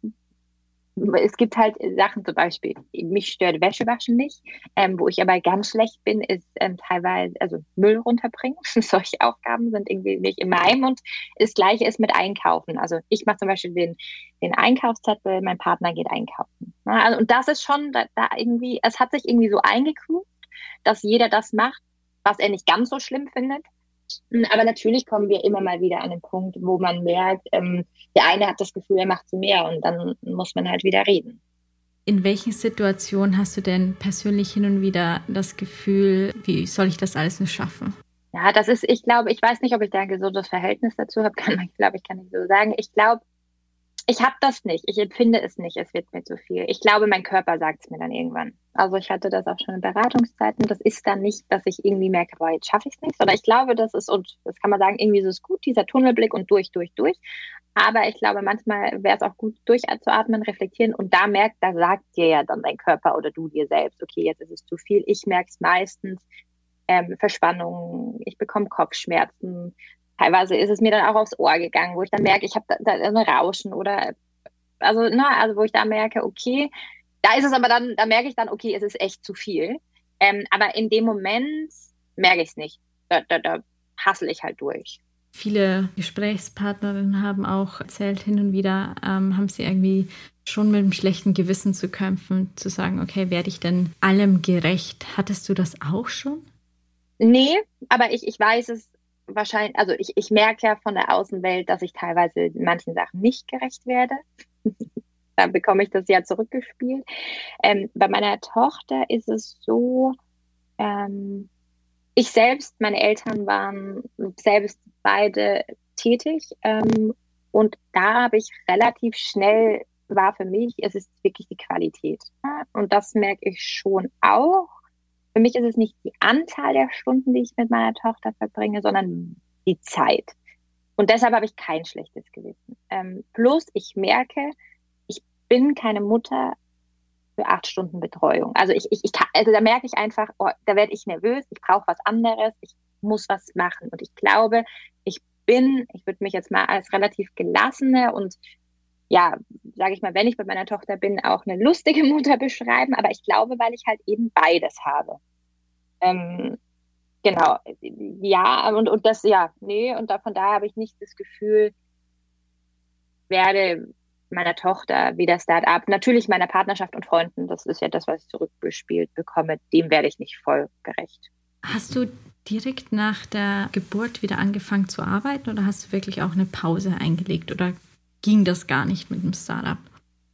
es gibt halt Sachen zum Beispiel, mich stört Wäschewaschen nicht, ähm, wo ich aber ganz schlecht bin, ist ähm, teilweise, also Müll runterbringen. Solche Aufgaben sind irgendwie nicht in meinem und das gleiche ist mit Einkaufen. Also ich mache zum Beispiel den, den Einkaufszettel, mein Partner geht einkaufen. Ja, also, und das ist schon da, da irgendwie, es hat sich irgendwie so eingekruft, dass jeder das macht, was er nicht ganz so schlimm findet. Aber natürlich kommen wir immer mal wieder an den Punkt, wo man merkt, ähm, der eine hat das Gefühl, er macht zu mehr und dann muss man halt wieder reden. In welchen Situationen hast du denn persönlich hin und wieder das Gefühl, wie soll ich das alles nur schaffen? Ja, das ist, ich glaube, ich weiß nicht, ob ich da ein gesundes Verhältnis dazu habe, kann man, glaube ich, kann ich so sagen. Ich glaube, ich habe das nicht. Ich empfinde es nicht. Es wird mir zu viel. Ich glaube, mein Körper sagt es mir dann irgendwann. Also ich hatte das auch schon in Beratungszeiten. Das ist dann nicht, dass ich irgendwie merke, boah, jetzt schaffe ich es nicht, sondern ich glaube, das ist, und das kann man sagen, irgendwie so ist gut, dieser Tunnelblick und durch, durch, durch. Aber ich glaube, manchmal wäre es auch gut, durchzuatmen, reflektieren und da merkt, da sagt dir ja dann dein Körper oder du dir selbst, okay, jetzt ist es zu viel. Ich merke es meistens, ähm, Verspannungen, ich bekomme Kopfschmerzen, teilweise ist es mir dann auch aufs Ohr gegangen, wo ich dann merke, ich habe da, da ein Rauschen oder also, na, also wo ich da merke, okay, da ist es aber dann, da merke ich dann, okay, es ist echt zu viel. Ähm, aber in dem Moment merke ich es nicht. Da, da, da hassel ich halt durch. Viele Gesprächspartnerinnen haben auch erzählt, hin und wieder ähm, haben sie irgendwie schon mit einem schlechten Gewissen zu kämpfen, zu sagen, okay, werde ich denn allem gerecht? Hattest du das auch schon? Nee, aber ich, ich weiß es wahrscheinlich, also ich, ich merke ja von der Außenwelt, dass ich teilweise manchen Sachen nicht gerecht werde. Dann bekomme ich das ja zurückgespielt. Ähm, bei meiner Tochter ist es so, ähm, ich selbst, meine Eltern waren selbst beide tätig ähm, und da habe ich relativ schnell, war für mich, es ist wirklich die Qualität. Und das merke ich schon auch für mich ist es nicht die Anzahl der Stunden, die ich mit meiner Tochter verbringe, sondern die Zeit. Und deshalb habe ich kein schlechtes Gewissen. Ähm, plus, ich merke, ich bin keine Mutter für acht Stunden Betreuung. Also ich, ich, ich kann, also da merke ich einfach, oh, da werde ich nervös, ich brauche was anderes, ich muss was machen. Und ich glaube, ich bin, ich würde mich jetzt mal als relativ gelassene und ja, sage ich mal, wenn ich bei meiner Tochter bin, auch eine lustige Mutter beschreiben. Aber ich glaube, weil ich halt eben beides habe. Ähm, genau, ja, und, und das, ja, nee, und da, von daher habe ich nicht das Gefühl, werde meiner Tochter wieder Start-up, natürlich meiner Partnerschaft und Freunden, das ist ja das, was ich zurückgespielt bekomme, dem werde ich nicht voll gerecht. Hast du direkt nach der Geburt wieder angefangen zu arbeiten oder hast du wirklich auch eine Pause eingelegt oder ging das gar nicht mit dem Startup?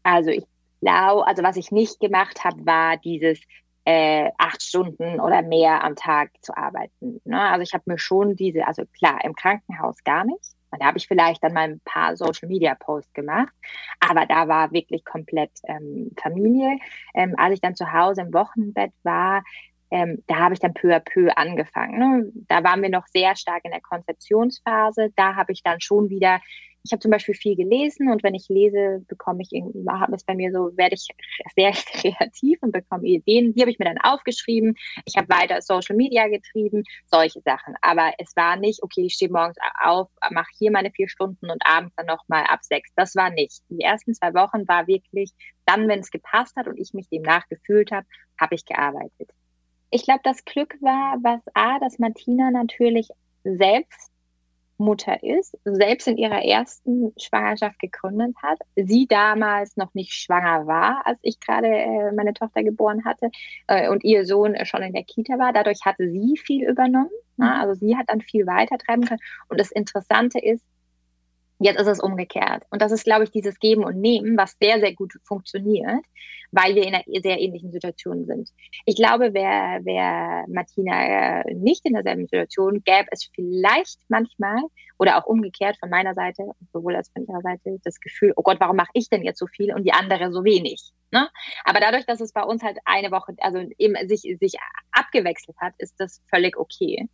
Also ich glaube, also was ich nicht gemacht habe, war dieses äh, acht Stunden oder mehr am Tag zu arbeiten. Ne? Also ich habe mir schon diese, also klar, im Krankenhaus gar nicht. Da habe ich vielleicht dann mal ein paar Social Media Posts gemacht, aber da war wirklich komplett ähm, Familie. Ähm, als ich dann zu Hause im Wochenbett war, ähm, da habe ich dann peu à peu angefangen. Ne? Da waren wir noch sehr stark in der Konzeptionsphase. Da habe ich dann schon wieder ich habe zum Beispiel viel gelesen und wenn ich lese, bekomme ich irgendwie, habe es bei mir so, werde ich sehr kreativ und bekomme Ideen. Die habe ich mir dann aufgeschrieben. Ich habe weiter Social Media getrieben, solche Sachen. Aber es war nicht, okay, ich stehe morgens auf, mache hier meine vier Stunden und abends dann nochmal ab sechs. Das war nicht. Die ersten zwei Wochen war wirklich, dann, wenn es gepasst hat und ich mich demnach gefühlt habe, habe ich gearbeitet. Ich glaube, das Glück war, was A, dass Martina natürlich selbst Mutter ist, selbst in ihrer ersten Schwangerschaft gegründet hat, sie damals noch nicht schwanger war, als ich gerade äh, meine Tochter geboren hatte äh, und ihr Sohn schon in der Kita war. Dadurch hatte sie viel übernommen. Ne? Also sie hat dann viel weiter treiben können. Und das Interessante ist, Jetzt ist es umgekehrt. Und das ist, glaube ich, dieses Geben und Nehmen, was sehr, sehr gut funktioniert, weil wir in einer sehr ähnlichen Situation sind. Ich glaube, wäre wär Martina äh, nicht in derselben Situation, gäbe es vielleicht manchmal oder auch umgekehrt von meiner Seite, sowohl als von ihrer Seite, das Gefühl, oh Gott, warum mache ich denn jetzt so viel und die andere so wenig? Ne? Aber dadurch, dass es bei uns halt eine Woche, also eben sich, sich abgewechselt hat, ist das völlig okay.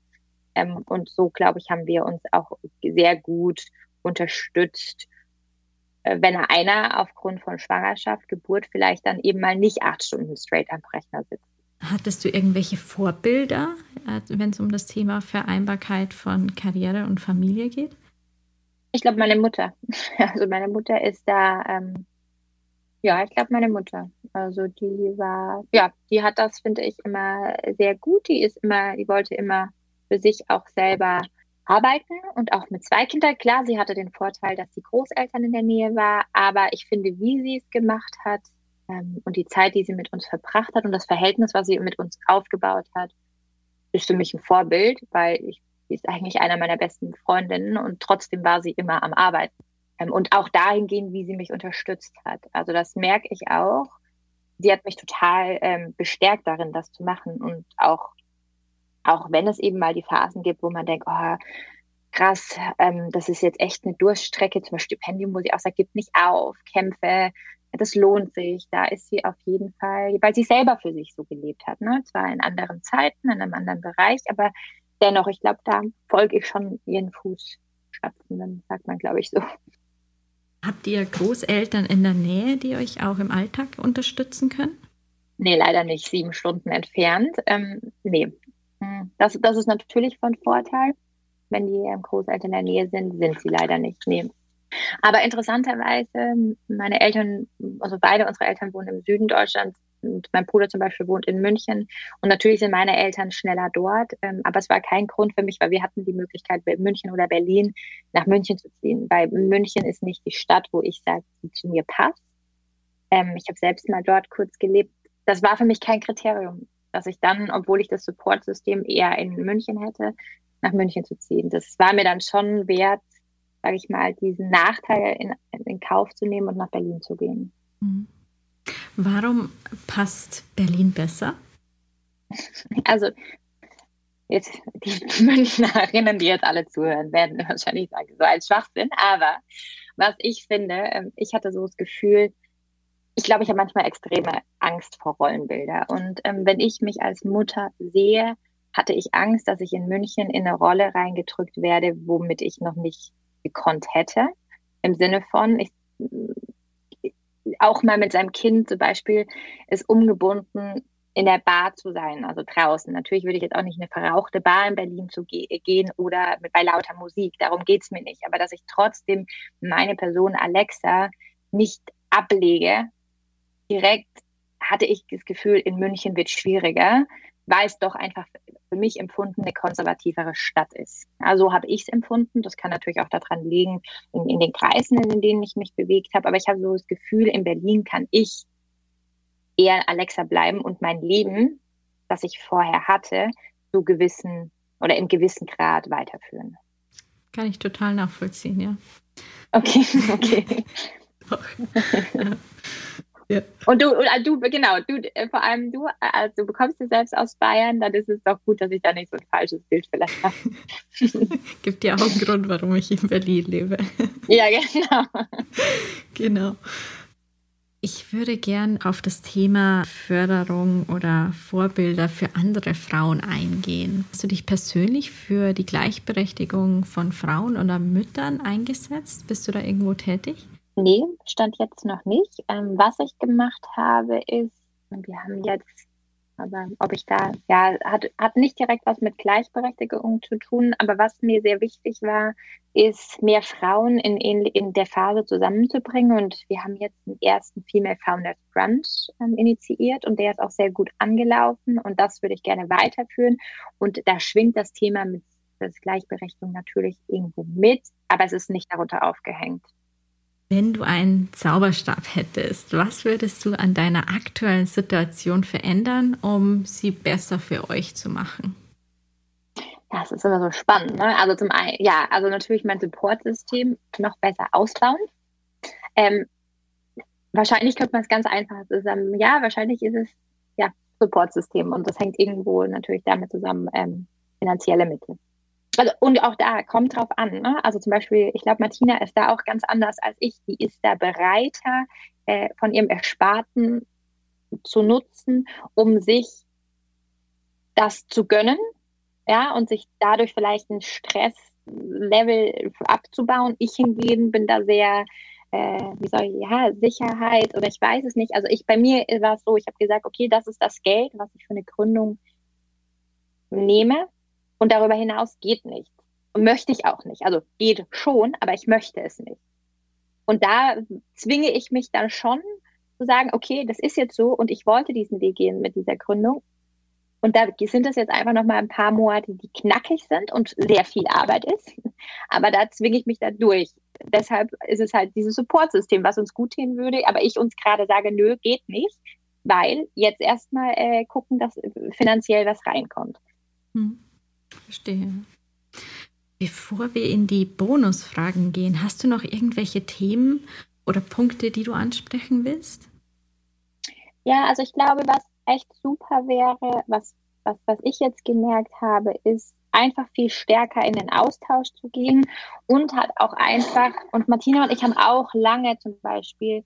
Ähm, und so, glaube ich, haben wir uns auch sehr gut unterstützt, äh, wenn einer aufgrund von Schwangerschaft, Geburt vielleicht dann eben mal nicht acht Stunden straight am Rechner sitzt. Hattest du irgendwelche Vorbilder, äh, wenn es um das Thema Vereinbarkeit von Karriere und Familie geht? Ich glaube, meine Mutter. Also meine Mutter ist da, ähm, Ja, ich glaube meine Mutter. Also die war, ja, die hat das, finde ich, immer sehr gut. Die ist immer, die wollte immer für sich auch selber arbeiten und auch mit zwei Kindern. Klar, sie hatte den Vorteil, dass die Großeltern in der Nähe war, aber ich finde, wie sie es gemacht hat ähm, und die Zeit, die sie mit uns verbracht hat und das Verhältnis, was sie mit uns aufgebaut hat, ist für mich ein Vorbild, weil ich, sie ist eigentlich einer meiner besten Freundinnen und trotzdem war sie immer am Arbeiten. Ähm, und auch dahingehend, wie sie mich unterstützt hat. Also das merke ich auch. Sie hat mich total ähm, bestärkt darin, das zu machen und auch auch wenn es eben mal die Phasen gibt, wo man denkt, oh, krass, ähm, das ist jetzt echt eine Durststrecke, zum Beispiel Stipendium, wo sie auch sagt, gib nicht auf, kämpfe, das lohnt sich. Da ist sie auf jeden Fall, weil sie selber für sich so gelebt hat. Ne? Zwar in anderen Zeiten, in einem anderen Bereich, aber dennoch, ich glaube, da folge ich schon ihren Fußstapfen, sagt man, glaube ich, so. Habt ihr Großeltern in der Nähe, die euch auch im Alltag unterstützen können? Nee, leider nicht. Sieben Stunden entfernt. Ähm, nee, das, das ist natürlich von Vorteil. Wenn die Großeltern in der Nähe sind, sind sie leider nicht. Nee. Aber interessanterweise, meine Eltern, also beide unsere Eltern wohnen im Süden Deutschlands und mein Bruder zum Beispiel wohnt in München. Und natürlich sind meine Eltern schneller dort. Ähm, aber es war kein Grund für mich, weil wir hatten die Möglichkeit, München oder Berlin nach München zu ziehen. Weil München ist nicht die Stadt, wo ich sage, die zu mir passt. Ähm, ich habe selbst mal dort kurz gelebt. Das war für mich kein Kriterium dass ich dann, obwohl ich das Supportsystem eher in München hätte, nach München zu ziehen. Das war mir dann schon wert, sage ich mal, diesen Nachteil in, in Kauf zu nehmen und nach Berlin zu gehen. Mhm. Warum passt Berlin besser? Also jetzt die Münchnerinnen, die jetzt alle zuhören, werden wahrscheinlich sagen, so als Schwachsinn. Aber was ich finde, ähm, ich hatte so das Gefühl, ich glaube, ich habe manchmal extreme Angst vor Rollenbilder. Und ähm, wenn ich mich als Mutter sehe, hatte ich Angst, dass ich in München in eine Rolle reingedrückt werde, womit ich noch nicht gekonnt hätte. Im Sinne von, ich auch mal mit seinem Kind zum Beispiel ist umgebunden, in der Bar zu sein, also draußen. Natürlich würde ich jetzt auch nicht eine verrauchte Bar in Berlin zu ge gehen oder mit, bei lauter Musik. Darum geht es mir nicht. Aber dass ich trotzdem meine Person Alexa nicht ablege direkt hatte ich das Gefühl, in München wird schwieriger, weil es doch einfach für mich empfunden eine konservativere Stadt ist. Also habe ich es empfunden. Das kann natürlich auch daran liegen, in, in den Kreisen, in denen ich mich bewegt habe. Aber ich habe so das Gefühl, in Berlin kann ich eher Alexa bleiben und mein Leben, das ich vorher hatte, so gewissen oder im gewissen Grad weiterführen. Kann ich total nachvollziehen, ja. Okay, okay. ja. Ja. Und du, also du, genau, du, äh, vor allem du, also du bekommst du selbst aus Bayern, dann ist es doch gut, dass ich da nicht so ein falsches Bild vielleicht habe. Gibt ja auch einen Grund, warum ich in Berlin lebe. Ja, genau. Genau. Ich würde gern auf das Thema Förderung oder Vorbilder für andere Frauen eingehen. Hast du dich persönlich für die Gleichberechtigung von Frauen oder Müttern eingesetzt? Bist du da irgendwo tätig? Nee, stand jetzt noch nicht. Ähm, was ich gemacht habe, ist, wir haben jetzt, aber ob ich da, ja, hat, hat nicht direkt was mit Gleichberechtigung zu tun, aber was mir sehr wichtig war, ist, mehr Frauen in, in, in der Phase zusammenzubringen. Und wir haben jetzt den ersten Female Founders Brunch ähm, initiiert und der ist auch sehr gut angelaufen und das würde ich gerne weiterführen. Und da schwingt das Thema mit das Gleichberechtigung natürlich irgendwo mit, aber es ist nicht darunter aufgehängt. Wenn du einen Zauberstab hättest, was würdest du an deiner aktuellen Situation verändern, um sie besser für euch zu machen? Das ist immer so spannend. Ne? Also zum einen, ja, also natürlich mein Supportsystem noch besser ausbauen. Ähm, wahrscheinlich könnte man es ganz einfach zusammen. Ja, wahrscheinlich ist es ja Supportsystem und das hängt irgendwo natürlich damit zusammen ähm, finanzielle Mittel. Also, und auch da kommt drauf an. Ne? Also zum Beispiel, ich glaube, Martina ist da auch ganz anders als ich. Die ist da bereiter, äh, von ihrem Ersparten zu nutzen, um sich das zu gönnen, ja, und sich dadurch vielleicht ein Stresslevel abzubauen. Ich hingegen bin da sehr, äh, wie soll ich, ja, Sicherheit oder ich weiß es nicht. Also ich, bei mir war es so, ich habe gesagt, okay, das ist das Geld, was ich für eine Gründung nehme und darüber hinaus geht nicht. Und möchte ich auch nicht. Also geht schon, aber ich möchte es nicht. Und da zwinge ich mich dann schon, zu sagen, okay, das ist jetzt so und ich wollte diesen Weg gehen mit dieser Gründung. Und da sind es jetzt einfach nochmal ein paar Monate, die knackig sind und sehr viel Arbeit ist. Aber da zwinge ich mich da durch. Deshalb ist es halt dieses Supportsystem, was uns gut tun würde. Aber ich uns gerade sage, nö, geht nicht, weil jetzt erstmal äh, gucken, dass finanziell was reinkommt. Hm. Verstehe. Bevor wir in die Bonusfragen gehen, hast du noch irgendwelche Themen oder Punkte, die du ansprechen willst? Ja, also ich glaube, was echt super wäre, was, was, was ich jetzt gemerkt habe, ist einfach viel stärker in den Austausch zu gehen und hat auch einfach, und Martina und ich haben auch lange zum Beispiel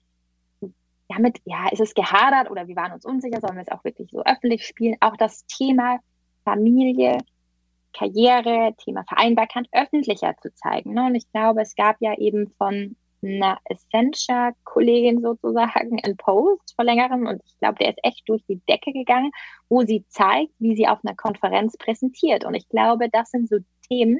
damit, ja, ist es gehadert oder wir waren uns unsicher, sollen wir es auch wirklich so öffentlich spielen, auch das Thema Familie Karriere, Thema Vereinbarkeit öffentlicher zu zeigen. Ne? Und ich glaube, es gab ja eben von einer Essentia-Kollegin sozusagen einen Post vor längerem und ich glaube, der ist echt durch die Decke gegangen, wo sie zeigt, wie sie auf einer Konferenz präsentiert. Und ich glaube, das sind so Themen,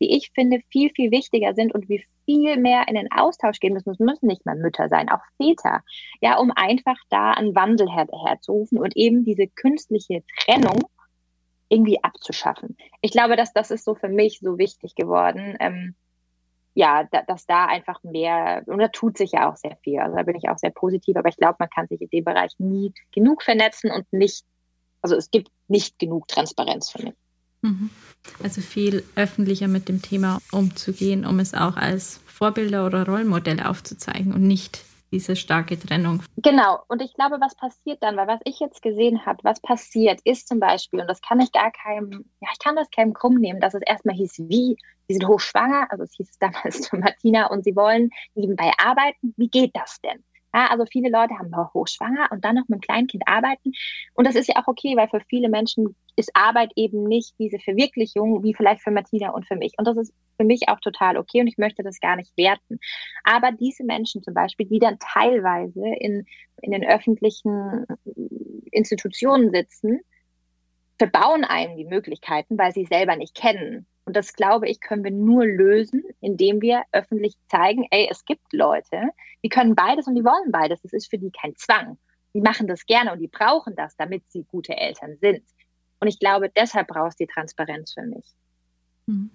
die ich finde viel, viel wichtiger sind und wir viel mehr in den Austausch gehen müssen. Es müssen nicht mehr Mütter sein, auch Väter, ja, um einfach da einen Wandel her herzurufen und eben diese künstliche Trennung irgendwie abzuschaffen. Ich glaube, dass das ist so für mich so wichtig geworden. Ähm, ja, da, dass da einfach mehr, und da tut sich ja auch sehr viel. Also da bin ich auch sehr positiv, aber ich glaube, man kann sich in dem Bereich nie genug vernetzen und nicht, also es gibt nicht genug Transparenz für mich. Mhm. Also viel öffentlicher mit dem Thema umzugehen, um es auch als Vorbilder oder Rollmodell aufzuzeigen und nicht diese starke Trennung. Genau, und ich glaube, was passiert dann, weil was ich jetzt gesehen habe, was passiert, ist zum Beispiel, und das kann ich gar keinem, ja, ich kann das keinem krumm nehmen, dass es erstmal hieß, wie, sie sind hochschwanger, also es hieß damals zu Martina, und sie wollen nebenbei arbeiten, wie geht das denn? Ja, also viele Leute haben hochschwanger und dann noch mit einem Kleinkind arbeiten. Und das ist ja auch okay, weil für viele Menschen ist Arbeit eben nicht diese Verwirklichung wie vielleicht für Martina und für mich. Und das ist für mich auch total okay und ich möchte das gar nicht werten. Aber diese Menschen zum Beispiel, die dann teilweise in, in den öffentlichen Institutionen sitzen, verbauen einem die Möglichkeiten, weil sie selber nicht kennen. Und das, glaube ich, können wir nur lösen, indem wir öffentlich zeigen, ey, es gibt Leute, die können beides und die wollen beides. Das ist für die kein Zwang. Die machen das gerne und die brauchen das, damit sie gute Eltern sind. Und ich glaube, deshalb brauchst du die Transparenz für mich. Hm.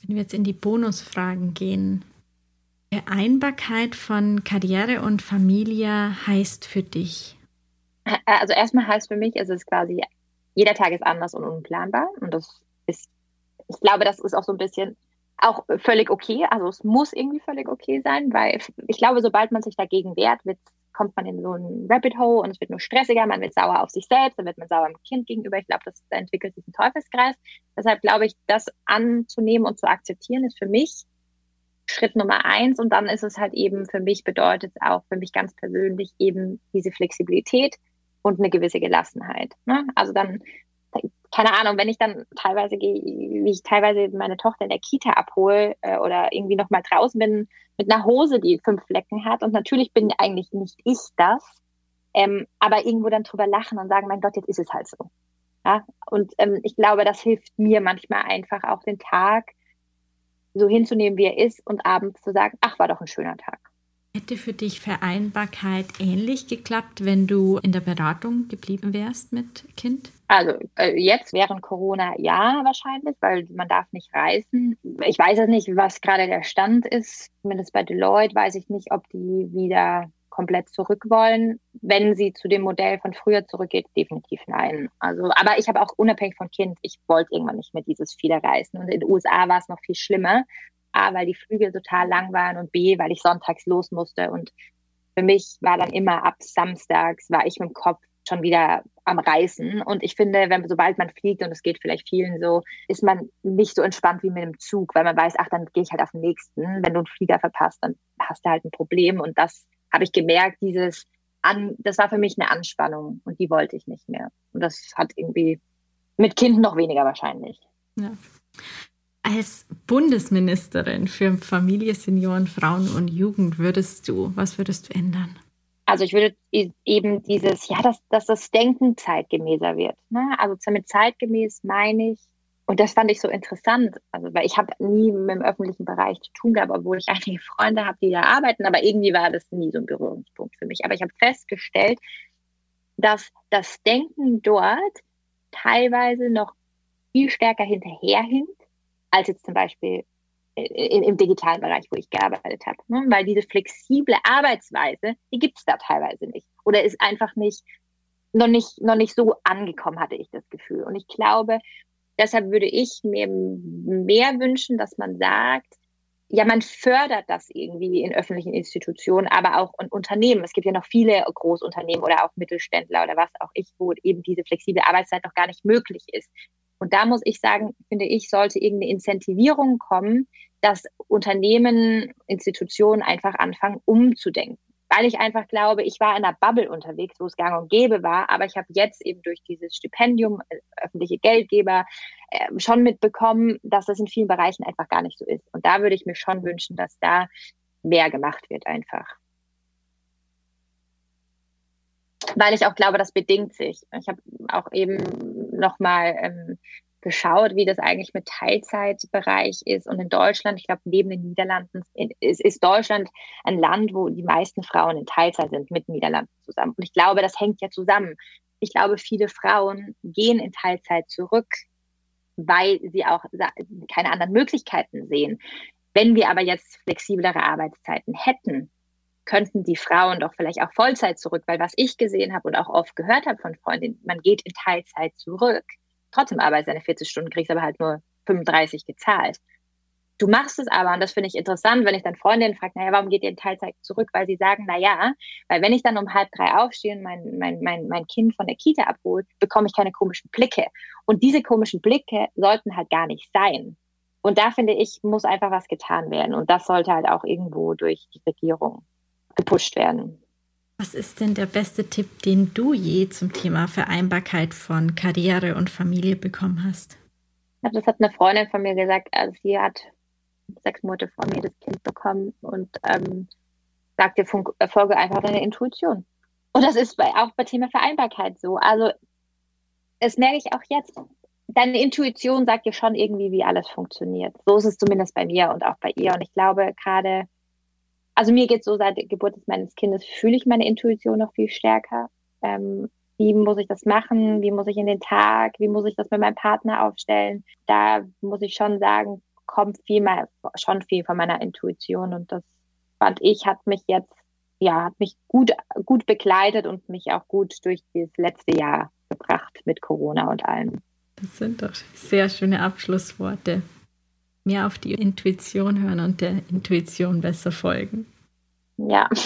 Wenn wir jetzt in die Bonusfragen gehen. Vereinbarkeit von Karriere und Familie heißt für dich? Also erstmal heißt für mich, ist es quasi, jeder Tag ist anders und unplanbar. Und das ist ich glaube, das ist auch so ein bisschen auch völlig okay. Also es muss irgendwie völlig okay sein, weil ich glaube, sobald man sich dagegen wehrt, wird, kommt man in so ein Rabbit Hole und es wird nur stressiger, man wird sauer auf sich selbst, dann wird man sauer dem Kind gegenüber. Ich glaube, das da entwickelt sich ein Teufelskreis. Deshalb glaube ich, das anzunehmen und zu akzeptieren, ist für mich Schritt Nummer eins. Und dann ist es halt eben für mich bedeutet es auch für mich ganz persönlich eben diese Flexibilität und eine gewisse Gelassenheit. Ne? Also dann keine Ahnung, wenn ich dann teilweise gehe, wie ich teilweise meine Tochter in der Kita abhole äh, oder irgendwie noch mal draußen bin mit einer Hose, die fünf Flecken hat und natürlich bin eigentlich nicht ich das, ähm, aber irgendwo dann drüber lachen und sagen, mein Gott, jetzt ist es halt so. Ja? Und ähm, ich glaube, das hilft mir manchmal einfach auch den Tag so hinzunehmen, wie er ist und abends zu sagen, ach, war doch ein schöner Tag. Hätte für dich Vereinbarkeit ähnlich geklappt, wenn du in der Beratung geblieben wärst mit Kind? Also äh, jetzt während Corona ja wahrscheinlich, weil man darf nicht reisen. Ich weiß jetzt nicht, was gerade der Stand ist. Zumindest bei Deloitte weiß ich nicht, ob die wieder komplett zurück wollen. Wenn sie zu dem Modell von früher zurückgeht, definitiv nein. Also, aber ich habe auch unabhängig von Kind, ich wollte irgendwann nicht mehr dieses viele Reisen. Und in den USA war es noch viel schlimmer. A, weil die Flüge total lang waren und B, weil ich sonntags los musste. Und für mich war dann immer ab samstags, war ich mit dem Kopf schon wieder am Reißen. Und ich finde, wenn sobald man fliegt, und es geht vielleicht vielen so, ist man nicht so entspannt wie mit einem Zug, weil man weiß, ach, dann gehe ich halt auf den nächsten. Wenn du einen Flieger verpasst, dann hast du halt ein Problem. Und das habe ich gemerkt, dieses an, das war für mich eine Anspannung und die wollte ich nicht mehr. Und das hat irgendwie mit Kind noch weniger wahrscheinlich. Ja. Als Bundesministerin für Familie, Senioren, Frauen und Jugend würdest du, was würdest du ändern? Also ich würde eben dieses, ja, dass, dass das Denken zeitgemäßer wird. Ne? Also mit zeitgemäß meine ich, Und das fand ich so interessant, also weil ich habe nie dem öffentlichen Bereich zu tun gehabt, obwohl ich einige Freunde habe, die da arbeiten, aber irgendwie war das nie so ein Berührungspunkt für mich. Aber ich habe festgestellt, dass das Denken dort teilweise noch viel stärker hinterherhinkt, als jetzt zum Beispiel in, im digitalen Bereich, wo ich gearbeitet habe. Ne? Weil diese flexible Arbeitsweise, die gibt es da teilweise nicht. Oder ist einfach nicht noch nicht, noch nicht so angekommen, hatte ich das Gefühl. Und ich glaube, Deshalb würde ich mir mehr wünschen, dass man sagt, ja, man fördert das irgendwie in öffentlichen Institutionen, aber auch in Unternehmen. Es gibt ja noch viele Großunternehmen oder auch Mittelständler oder was auch ich, wo eben diese flexible Arbeitszeit noch gar nicht möglich ist. Und da muss ich sagen, finde ich, sollte irgendeine Incentivierung kommen, dass Unternehmen, Institutionen einfach anfangen, umzudenken weil ich einfach glaube, ich war in einer Bubble unterwegs, wo es gang und gäbe war, aber ich habe jetzt eben durch dieses Stipendium, äh, öffentliche Geldgeber, äh, schon mitbekommen, dass das in vielen Bereichen einfach gar nicht so ist. Und da würde ich mir schon wünschen, dass da mehr gemacht wird einfach. Weil ich auch glaube, das bedingt sich. Ich habe auch eben nochmal ähm, geschaut, wie das eigentlich mit Teilzeitbereich ist. Und in Deutschland, ich glaube, neben den Niederlanden ist, ist Deutschland ein Land, wo die meisten Frauen in Teilzeit sind, mit den Niederlanden zusammen. Und ich glaube, das hängt ja zusammen. Ich glaube, viele Frauen gehen in Teilzeit zurück, weil sie auch keine anderen Möglichkeiten sehen. Wenn wir aber jetzt flexiblere Arbeitszeiten hätten, könnten die Frauen doch vielleicht auch Vollzeit zurück, weil was ich gesehen habe und auch oft gehört habe von Freundinnen, man geht in Teilzeit zurück trotzdem arbeitest deine 40 Stunden, kriegst aber halt nur 35 gezahlt. Du machst es aber, und das finde ich interessant, wenn ich dann Freundinnen frage, naja, warum geht ihr in Teilzeit zurück? Weil sie sagen, naja, weil wenn ich dann um halb drei aufstehe und mein, mein, mein, mein Kind von der Kita abhole, bekomme ich keine komischen Blicke. Und diese komischen Blicke sollten halt gar nicht sein. Und da finde ich, muss einfach was getan werden. Und das sollte halt auch irgendwo durch die Regierung gepusht werden. Was ist denn der beste Tipp, den du je zum Thema Vereinbarkeit von Karriere und Familie bekommen hast? Das hat eine Freundin von mir gesagt. Also sie hat sechs Monate vor mir das Kind bekommen und ähm, sagte, folge einfach deiner Intuition. Und das ist bei, auch bei Thema Vereinbarkeit so. Also das merke ich auch jetzt. Deine Intuition sagt dir schon irgendwie, wie alles funktioniert. So ist es zumindest bei mir und auch bei ihr. Und ich glaube, gerade also mir geht so, seit der Geburt meines Kindes fühle ich meine Intuition noch viel stärker. Ähm, wie muss ich das machen? Wie muss ich in den Tag? Wie muss ich das mit meinem Partner aufstellen? Da muss ich schon sagen, kommt viel mal, schon viel von meiner Intuition und das fand ich, hat mich jetzt, ja, hat mich gut, gut begleitet und mich auch gut durch das letzte Jahr gebracht mit Corona und allem. Das sind doch sehr schöne Abschlussworte mehr auf die Intuition hören und der Intuition besser folgen. Ja.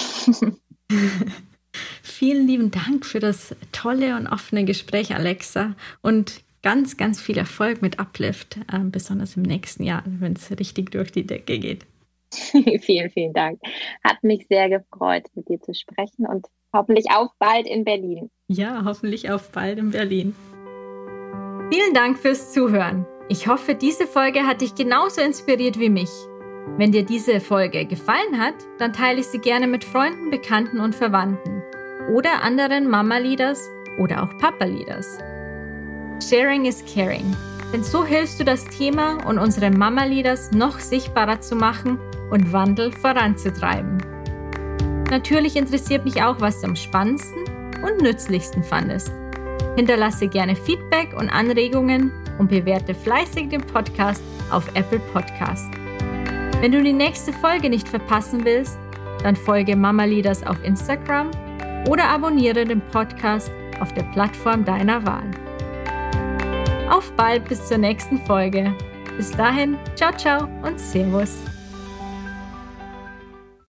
Vielen lieben Dank für das tolle und offene Gespräch, Alexa. Und ganz, ganz viel Erfolg mit Uplift, äh, besonders im nächsten Jahr, wenn es richtig durch die Decke geht. vielen, vielen Dank. Hat mich sehr gefreut, mit dir zu sprechen und hoffentlich auf bald in Berlin. Ja, hoffentlich auf bald in Berlin. Vielen Dank fürs Zuhören. Ich hoffe, diese Folge hat dich genauso inspiriert wie mich. Wenn dir diese Folge gefallen hat, dann teile ich sie gerne mit Freunden, Bekannten und Verwandten oder anderen Mama-Leaders oder auch Papa-Leaders. Sharing is caring, denn so hilfst du das Thema und unsere Mama-Leaders noch sichtbarer zu machen und Wandel voranzutreiben. Natürlich interessiert mich auch, was du am spannendsten und nützlichsten fandest. Hinterlasse gerne Feedback und Anregungen und bewerte fleißig den Podcast auf Apple Podcast. Wenn du die nächste Folge nicht verpassen willst, dann folge Mama Leaders auf Instagram oder abonniere den Podcast auf der Plattform deiner Wahl. Auf bald bis zur nächsten Folge. Bis dahin, ciao, ciao und Servus.